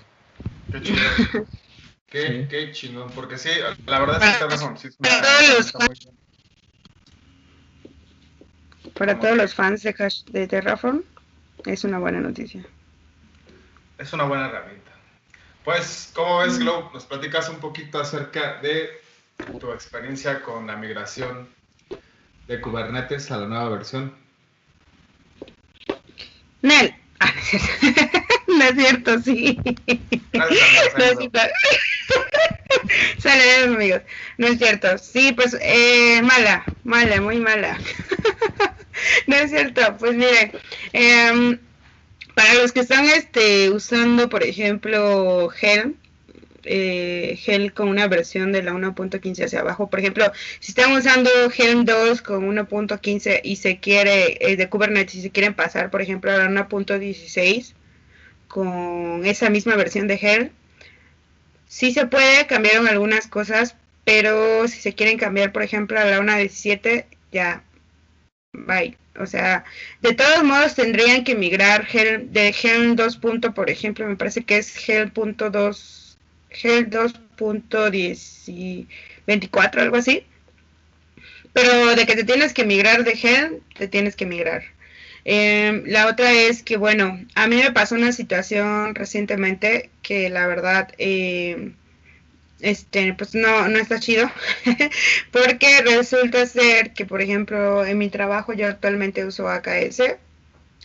Qué chido. qué, qué chingón, porque sí, la verdad es que razón. Sí, es para todos los fans de, de Terraform, es una buena noticia. Es una buena herramienta. Pues, ¿cómo ves, Glow? ¿Nos platicas un poquito acerca de tu experiencia con la migración de Kubernetes a la nueva versión? Nel. Ah, no es cierto, sí. Saludos, amigos. No es cierto. Sí, pues, eh, mala, mala, muy mala. no es cierto. Pues miren, em, para los que están este, usando, por ejemplo, Helm, eh, Helm con una versión de la 1.15 hacia abajo. Por ejemplo, si están usando Helm 2 con 1.15 y se quiere, eh, de Kubernetes, y se quieren pasar, por ejemplo, a la 1.16 con esa misma versión de Helm, sí se puede, cambiaron algunas cosas, pero si se quieren cambiar, por ejemplo, a la 1.17, ya, bye. O sea, de todos modos tendrían que migrar de Helm 2. por ejemplo, me parece que es Helm.2, Helm 2.24, algo así. Pero de que te tienes que migrar de Helm, te tienes que migrar. Em, la otra es que, bueno, a mí me pasó una situación recientemente que la verdad... Eh, este, pues no, no está chido, porque resulta ser que, por ejemplo, en mi trabajo yo actualmente uso AKS,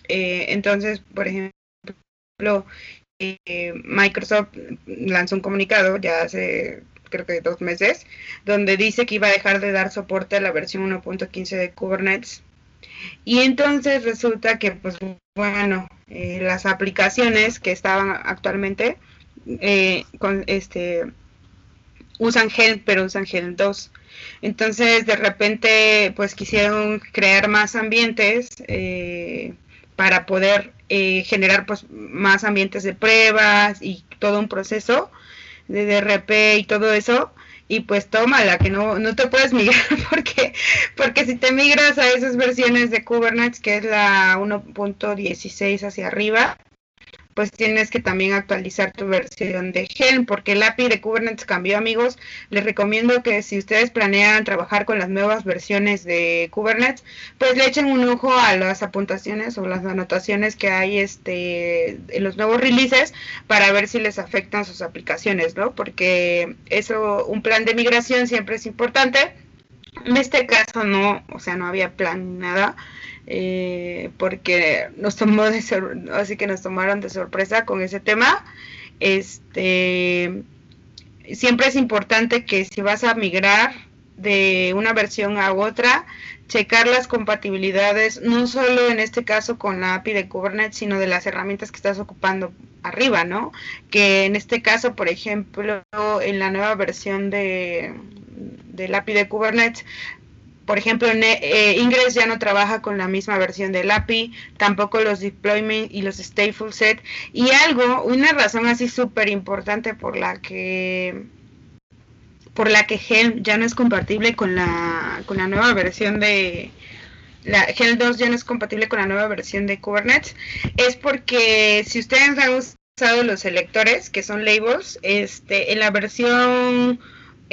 eh, entonces, por ejemplo, eh, Microsoft lanzó un comunicado ya hace creo que dos meses, donde dice que iba a dejar de dar soporte a la versión 1.15 de Kubernetes. Y entonces resulta que, pues bueno, eh, las aplicaciones que estaban actualmente con este usan Helm, pero usan Helm 2. Entonces, de repente, pues quisieron crear más ambientes eh, para poder eh, generar pues más ambientes de pruebas y todo un proceso de DRP y todo eso. Y pues tómala, que no, no te puedes migrar porque, porque si te migras a esas versiones de Kubernetes, que es la 1.16 hacia arriba, pues tienes que también actualizar tu versión de Helm, porque el API de Kubernetes cambió, amigos. Les recomiendo que si ustedes planean trabajar con las nuevas versiones de Kubernetes, pues le echen un ojo a las apuntaciones o las anotaciones que hay este en los nuevos releases para ver si les afectan sus aplicaciones, ¿no? Porque eso, un plan de migración siempre es importante. En este caso no, o sea, no había plan nada eh, porque nos tomó de así que nos tomaron de sorpresa con ese tema. Este siempre es importante que si vas a migrar de una versión a otra, checar las compatibilidades, no solo en este caso con la API de Kubernetes, sino de las herramientas que estás ocupando arriba, ¿no? Que en este caso, por ejemplo, en la nueva versión de del API de Kubernetes por ejemplo, eh, Ingress ya no trabaja con la misma versión del API, tampoco los deployment y los stateful set. Y algo, una razón así súper importante por la que por la que Helm ya no es compatible con la, con la nueva versión de la Helm 2 ya no es compatible con la nueva versión de Kubernetes, es porque si ustedes han usado los selectores, que son labels, este, en la versión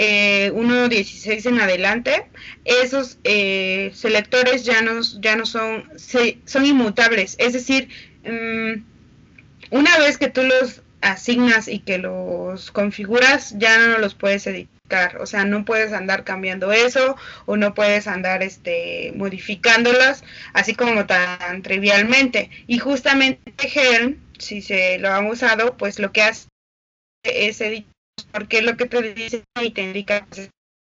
eh, 1.16 en adelante, esos eh, selectores ya no, ya no son, son inmutables. Es decir, mm, una vez que tú los asignas y que los configuras, ya no los puedes editar. O sea, no puedes andar cambiando eso o no puedes andar este, modificándolas así como tan trivialmente. Y justamente Helm, si se lo han usado, pues lo que hace es editar porque lo que te dice y te indica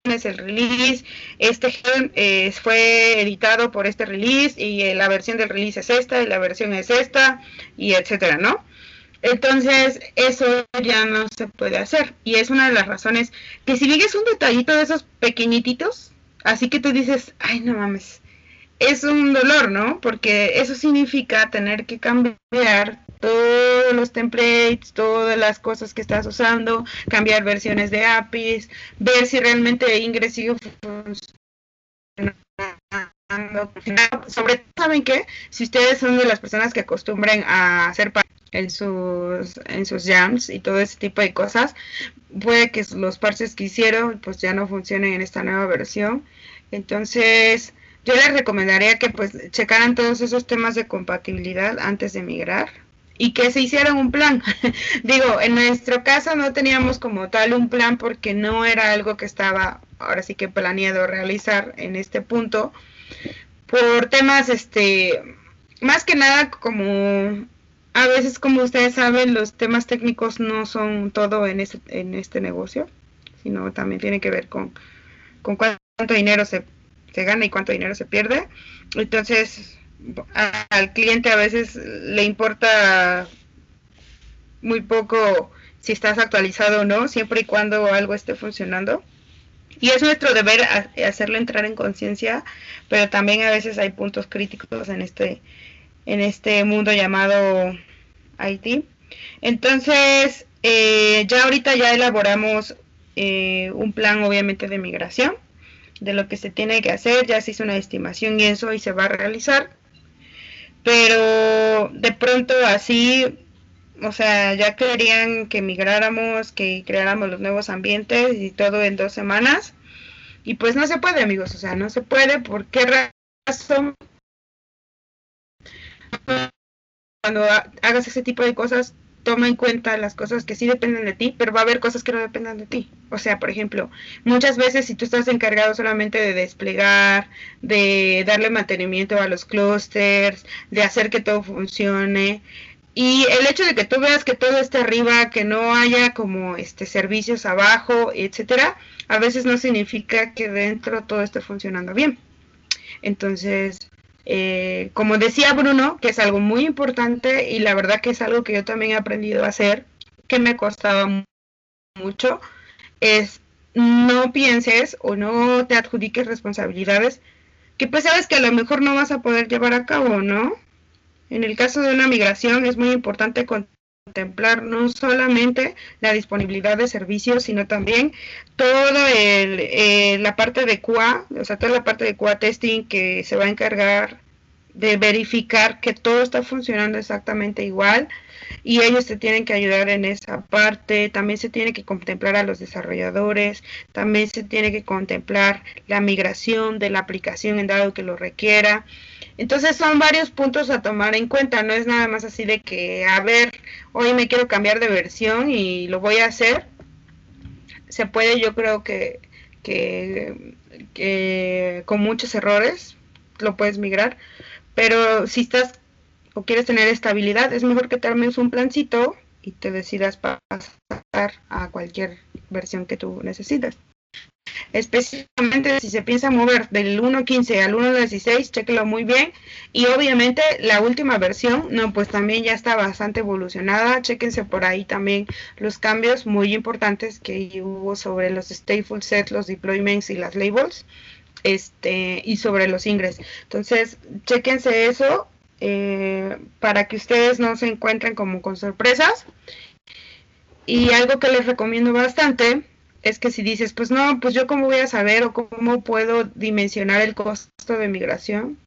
es el release, este eh, fue editado por este release y eh, la versión del release es esta y la versión es esta y etcétera, ¿no? Entonces, eso ya no se puede hacer. Y es una de las razones que si bien es un detallito de esos pequeñititos, así que tú dices, ay, no mames, es un dolor, ¿no? Porque eso significa tener que cambiar los templates, todas las cosas que estás usando, cambiar versiones de APIs, ver si realmente Ingress sigue funcionando. Sobre todo, ¿saben qué? Si ustedes son de las personas que acostumbren a hacer en sus, en sus jams y todo ese tipo de cosas, puede que los parches que hicieron pues ya no funcionen en esta nueva versión. Entonces, yo les recomendaría que pues checaran todos esos temas de compatibilidad antes de migrar y que se hicieran un plan. Digo, en nuestro caso no teníamos como tal un plan porque no era algo que estaba ahora sí que planeado realizar en este punto por temas este más que nada como a veces, como ustedes saben, los temas técnicos no son todo en este, en este negocio, sino también tiene que ver con, con cuánto dinero se, se gana y cuánto dinero se pierde. Entonces, al cliente a veces le importa muy poco si estás actualizado o no, siempre y cuando algo esté funcionando. Y es nuestro deber hacerlo entrar en conciencia, pero también a veces hay puntos críticos en este en este mundo llamado IT. Entonces, eh, ya ahorita ya elaboramos eh, un plan obviamente de migración, de lo que se tiene que hacer, ya se hizo una estimación y eso y se va a realizar. Pero de pronto así, o sea, ya querían que migráramos, que creáramos los nuevos ambientes y todo en dos semanas. Y pues no se puede, amigos, o sea, no se puede. ¿Por qué razón? cuando hagas ese tipo de cosas, toma en cuenta las cosas que sí dependen de ti, pero va a haber cosas que no dependan de ti. O sea, por ejemplo, muchas veces si tú estás encargado solamente de desplegar, de darle mantenimiento a los clusters, de hacer que todo funcione, y el hecho de que tú veas que todo esté arriba, que no haya como este servicios abajo, etcétera, a veces no significa que dentro todo esté funcionando bien. Entonces, eh, como decía Bruno, que es algo muy importante y la verdad que es algo que yo también he aprendido a hacer, que me costaba mucho, es no pienses o no te adjudiques responsabilidades que pues sabes que a lo mejor no vas a poder llevar a cabo, ¿no? En el caso de una migración es muy importante contemplar no solamente la disponibilidad de servicios, sino también toda eh, la parte de QA, o sea, toda la parte de QA testing que se va a encargar de verificar que todo está funcionando exactamente igual y ellos te tienen que ayudar en esa parte, también se tiene que contemplar a los desarrolladores, también se tiene que contemplar la migración de la aplicación en dado que lo requiera. Entonces son varios puntos a tomar en cuenta, no es nada más así de que, a ver, hoy me quiero cambiar de versión y lo voy a hacer. Se puede, yo creo que, que, que con muchos errores lo puedes migrar, pero si estás o quieres tener estabilidad, es mejor que te armes un plancito y te decidas pasar a cualquier versión que tú necesites. Específicamente si se piensa mover del 1.15 al 1.16, chequelo muy bien. Y obviamente la última versión, no, pues también ya está bastante evolucionada. Chequense por ahí también los cambios muy importantes que hubo sobre los stateful sets, los deployments y las labels. Este, y sobre los ingresos. Entonces, chequense eso eh, para que ustedes no se encuentren como con sorpresas. Y algo que les recomiendo bastante es que si dices, pues no, pues yo cómo voy a saber o cómo puedo dimensionar el costo de migración,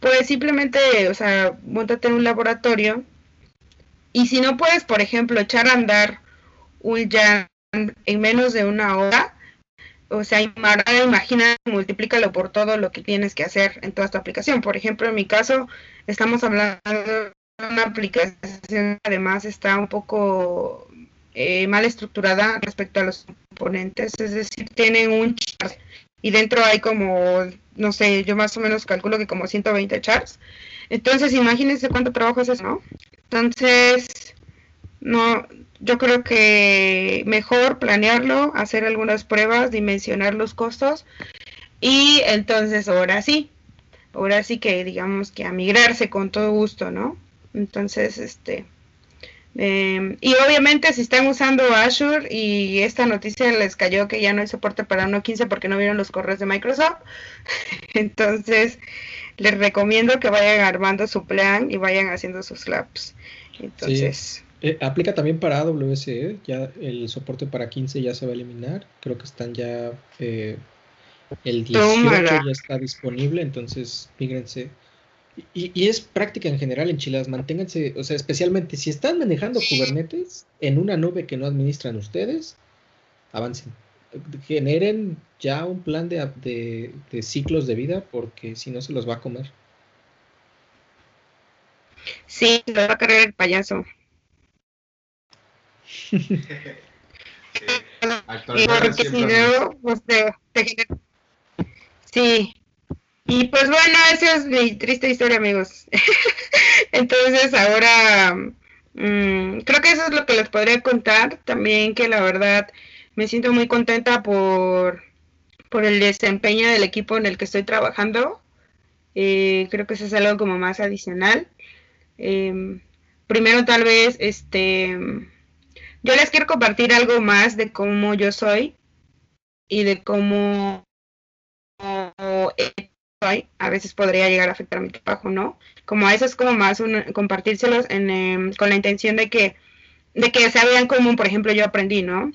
pues simplemente, o sea, montate en un laboratorio y si no puedes, por ejemplo, echar a andar un jam en menos de una hora, o sea, imagina, multiplícalo por todo lo que tienes que hacer en toda tu aplicación. Por ejemplo, en mi caso, estamos hablando de una aplicación además está un poco eh, mal estructurada respecto a los componentes, es decir, tienen un chart y dentro hay como, no sé, yo más o menos calculo que como 120 charts. Entonces, imagínense cuánto trabajo es eso, ¿no? Entonces, no, yo creo que mejor planearlo, hacer algunas pruebas, dimensionar los costos y entonces ahora sí, ahora sí que digamos que a migrarse con todo gusto, ¿no? Entonces, este, Em, y obviamente si están usando Azure y esta noticia les cayó que ya no hay soporte para 1.15 porque no vieron los correos de Microsoft, entonces les recomiendo que vayan armando su plan y vayan haciendo sus labs. Entonces... Eh, aplica también para AWS, ¿eh? ya el soporte para 15 ya se va a eliminar, creo que están ya eh, el 18 ya está disponible, entonces mígrense y, es práctica en general en Chilas, manténganse, o sea, especialmente si están manejando Kubernetes en una nube que no administran ustedes, avancen. Generen ya un plan de, ciclos de vida porque si no se los va a comer. Sí, se va a cargar el payaso. Sí, y pues bueno, esa es mi triste historia, amigos. Entonces ahora mm, creo que eso es lo que les podría contar. También que la verdad me siento muy contenta por, por el desempeño del equipo en el que estoy trabajando. Eh, creo que eso es algo como más adicional. Em, primero tal vez, este, yo les quiero compartir algo más de cómo yo soy y de cómo a veces podría llegar a afectar a mi trabajo, ¿no? Como a eso es como más un, compartírselos em, con la intención de que, de que se vean como, por ejemplo, yo aprendí, ¿no?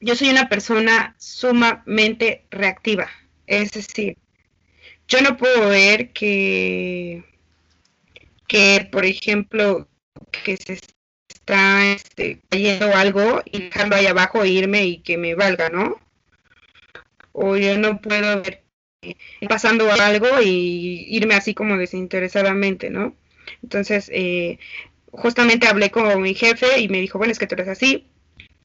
Yo soy una persona sumamente reactiva, es decir, yo no puedo ver que, que por ejemplo, que se está este, cayendo algo y dejarlo ahí abajo e irme y que me valga, ¿no? O yo no puedo ver pasando algo y irme así como desinteresadamente, ¿no? Entonces, eh, justamente hablé con mi jefe y me dijo, bueno, es que tú eres así.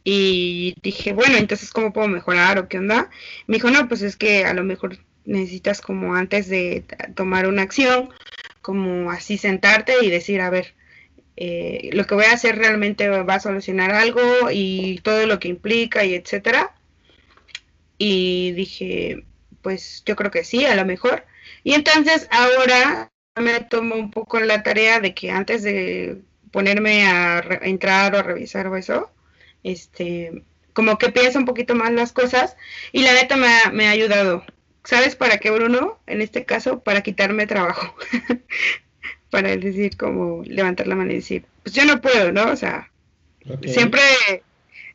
Y dije, bueno, entonces, ¿cómo puedo mejorar o qué onda? Me dijo, no, pues es que a lo mejor necesitas como antes de tomar una acción, como así sentarte y decir, a ver, eh, lo que voy a hacer realmente va a solucionar algo y todo lo que implica y etcétera. Y dije, pues yo creo que sí, a lo mejor. Y entonces ahora me tomo un poco la tarea de que antes de ponerme a, entrar o a revisar o eso, este, como que pienso un poquito más las cosas y la neta me ha, me ha ayudado. ¿Sabes para qué, Bruno? En este caso, para quitarme trabajo. para decir, como levantar la mano y decir, pues yo no puedo, ¿no? O sea, siempre,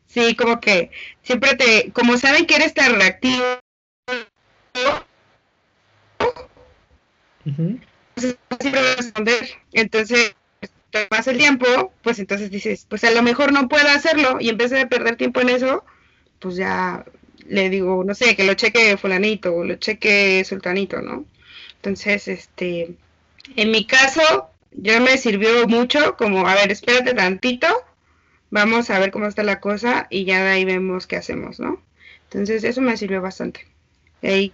sí, como que, siempre te, como saben que eres tan reactivo entonces, te pasa el tiempo, pues entonces dices, pues a lo mejor no puedo hacerlo y en vez de perder tiempo en eso, pues ya le digo, no sé, que lo cheque fulanito o lo cheque sultanito, ¿no? Entonces, este, en mi caso, ya me sirvió mucho como, a ver, espérate tantito, vamos a ver cómo está la cosa y ya de ahí vemos qué hacemos, ¿no? Entonces, eso me sirvió bastante. ahí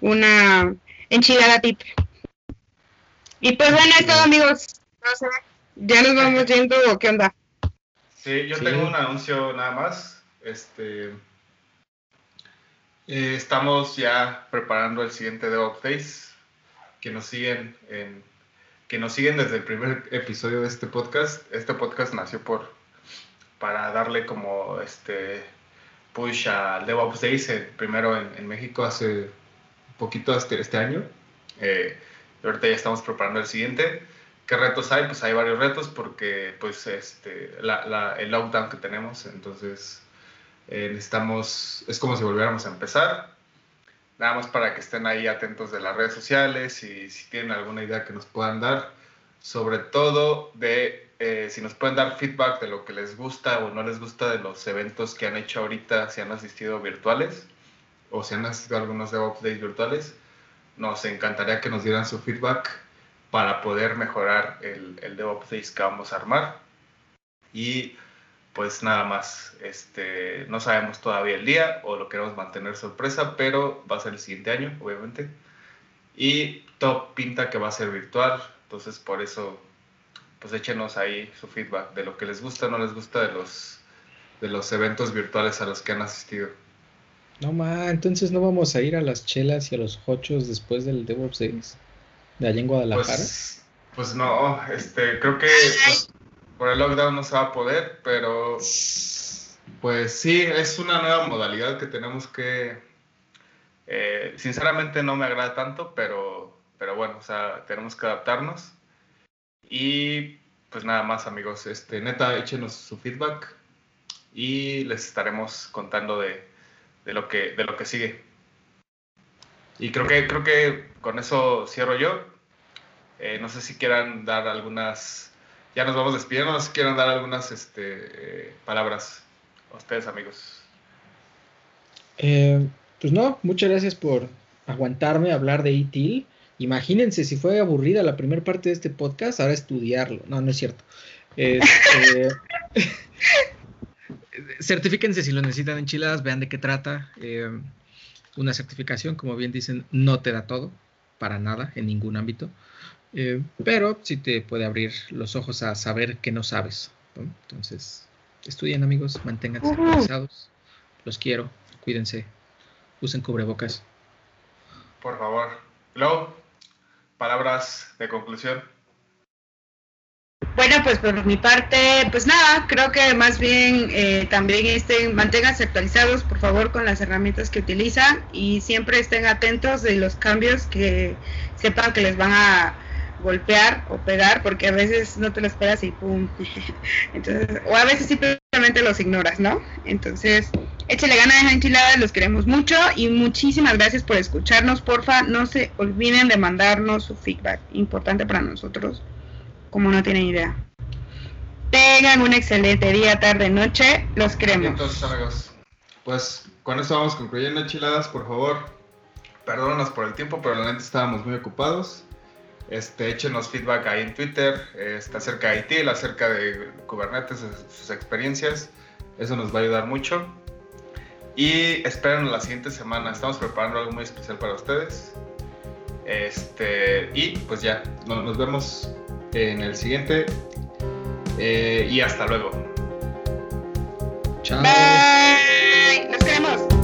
una enchilada tip. Y pues bueno, es todo amigos. ya nos vamos yendo o qué onda. Sí, yo tengo un anuncio nada más. Este eh, estamos ya preparando el siguiente DevOps Days. Que nos siguen en, que nos siguen desde el primer episodio de este podcast. Este podcast nació por para darle como este push al DevOps Days, primero en, en México hace poquito este, este año. Eh, ahorita ya estamos preparando el siguiente. ¿Qué retos hay? Pues hay varios retos porque pues este, la, el lockdown que tenemos, entonces eh, necesitamos, es como si volviéramos a empezar. Nada más para que estén ahí atentos de las redes sociales y si tienen alguna idea que nos puedan dar, sobre todo de eh, si nos pueden dar feedback de lo que les gusta o no les gusta de los eventos que han hecho ahorita, si han asistido virtuales o si han asistido algunos DevOps Days virtuales, nos encantaría que nos dieran su feedback para poder mejorar el, el DevOps Days que vamos a armar. Y pues nada más, este, no sabemos todavía el día o lo queremos mantener sorpresa, pero va a ser el siguiente año, obviamente. Y todo pinta que va a ser virtual, entonces por eso, pues échenos ahí su feedback de lo que les gusta no les gusta de los, de los eventos virtuales a los que han asistido. No ma, entonces no vamos a ir a las chelas y a los hochos después del DevOps Days de allá en Guadalajara. Pues, pues no, este, creo que pues, por el lockdown no se va a poder, pero pues sí, es una nueva modalidad que tenemos que, eh, sinceramente no me agrada tanto, pero, pero bueno, o sea, tenemos que adaptarnos. Y pues nada más amigos, este, neta, échenos su feedback y les estaremos contando de, de, lo, que, de lo que sigue. Y creo que, creo que con eso cierro yo. Eh, no sé si quieran dar algunas, ya nos vamos despidiendo, no sé si quieran dar algunas este, eh, palabras a ustedes amigos. Eh, pues no, muchas gracias por aguantarme a hablar de ITIL. Imagínense si fue aburrida la primera parte de este podcast, ahora estudiarlo. No, no es cierto. Este, certifíquense si lo necesitan enchiladas, vean de qué trata. Eh, una certificación, como bien dicen, no te da todo, para nada, en ningún ámbito. Eh, pero sí te puede abrir los ojos a saber que no sabes. Entonces, estudien amigos, manténganse actualizados. Los quiero, cuídense, usen cubrebocas. Por favor. Luego, palabras de conclusión. Bueno, pues por mi parte, pues nada, creo que más bien eh, también estén, manténganse actualizados, por favor, con las herramientas que utilizan y siempre estén atentos de los cambios que sepan que les van a golpear o pegar, porque a veces no te lo esperas y pum. Entonces, o a veces simplemente los ignoras, ¿no? Entonces, échale ganas a enchiladas, los queremos mucho y muchísimas gracias por escucharnos. Porfa, no se olviden de mandarnos su feedback, importante para nosotros, como no tienen idea. Tengan un excelente día, tarde, noche, los queremos. Entonces, amigos, pues con eso vamos concluyendo, enchiladas, por favor. Perdónanos por el tiempo, pero realmente estábamos muy ocupados. Este, échenos feedback ahí en Twitter, este, acerca de ITIL, acerca de Kubernetes, sus experiencias. Eso nos va a ayudar mucho. Y esperen la siguiente semana. Estamos preparando algo muy especial para ustedes. Este, y pues ya, nos vemos en el siguiente. Eh, y hasta luego. Chao. Bye. Nos queremos.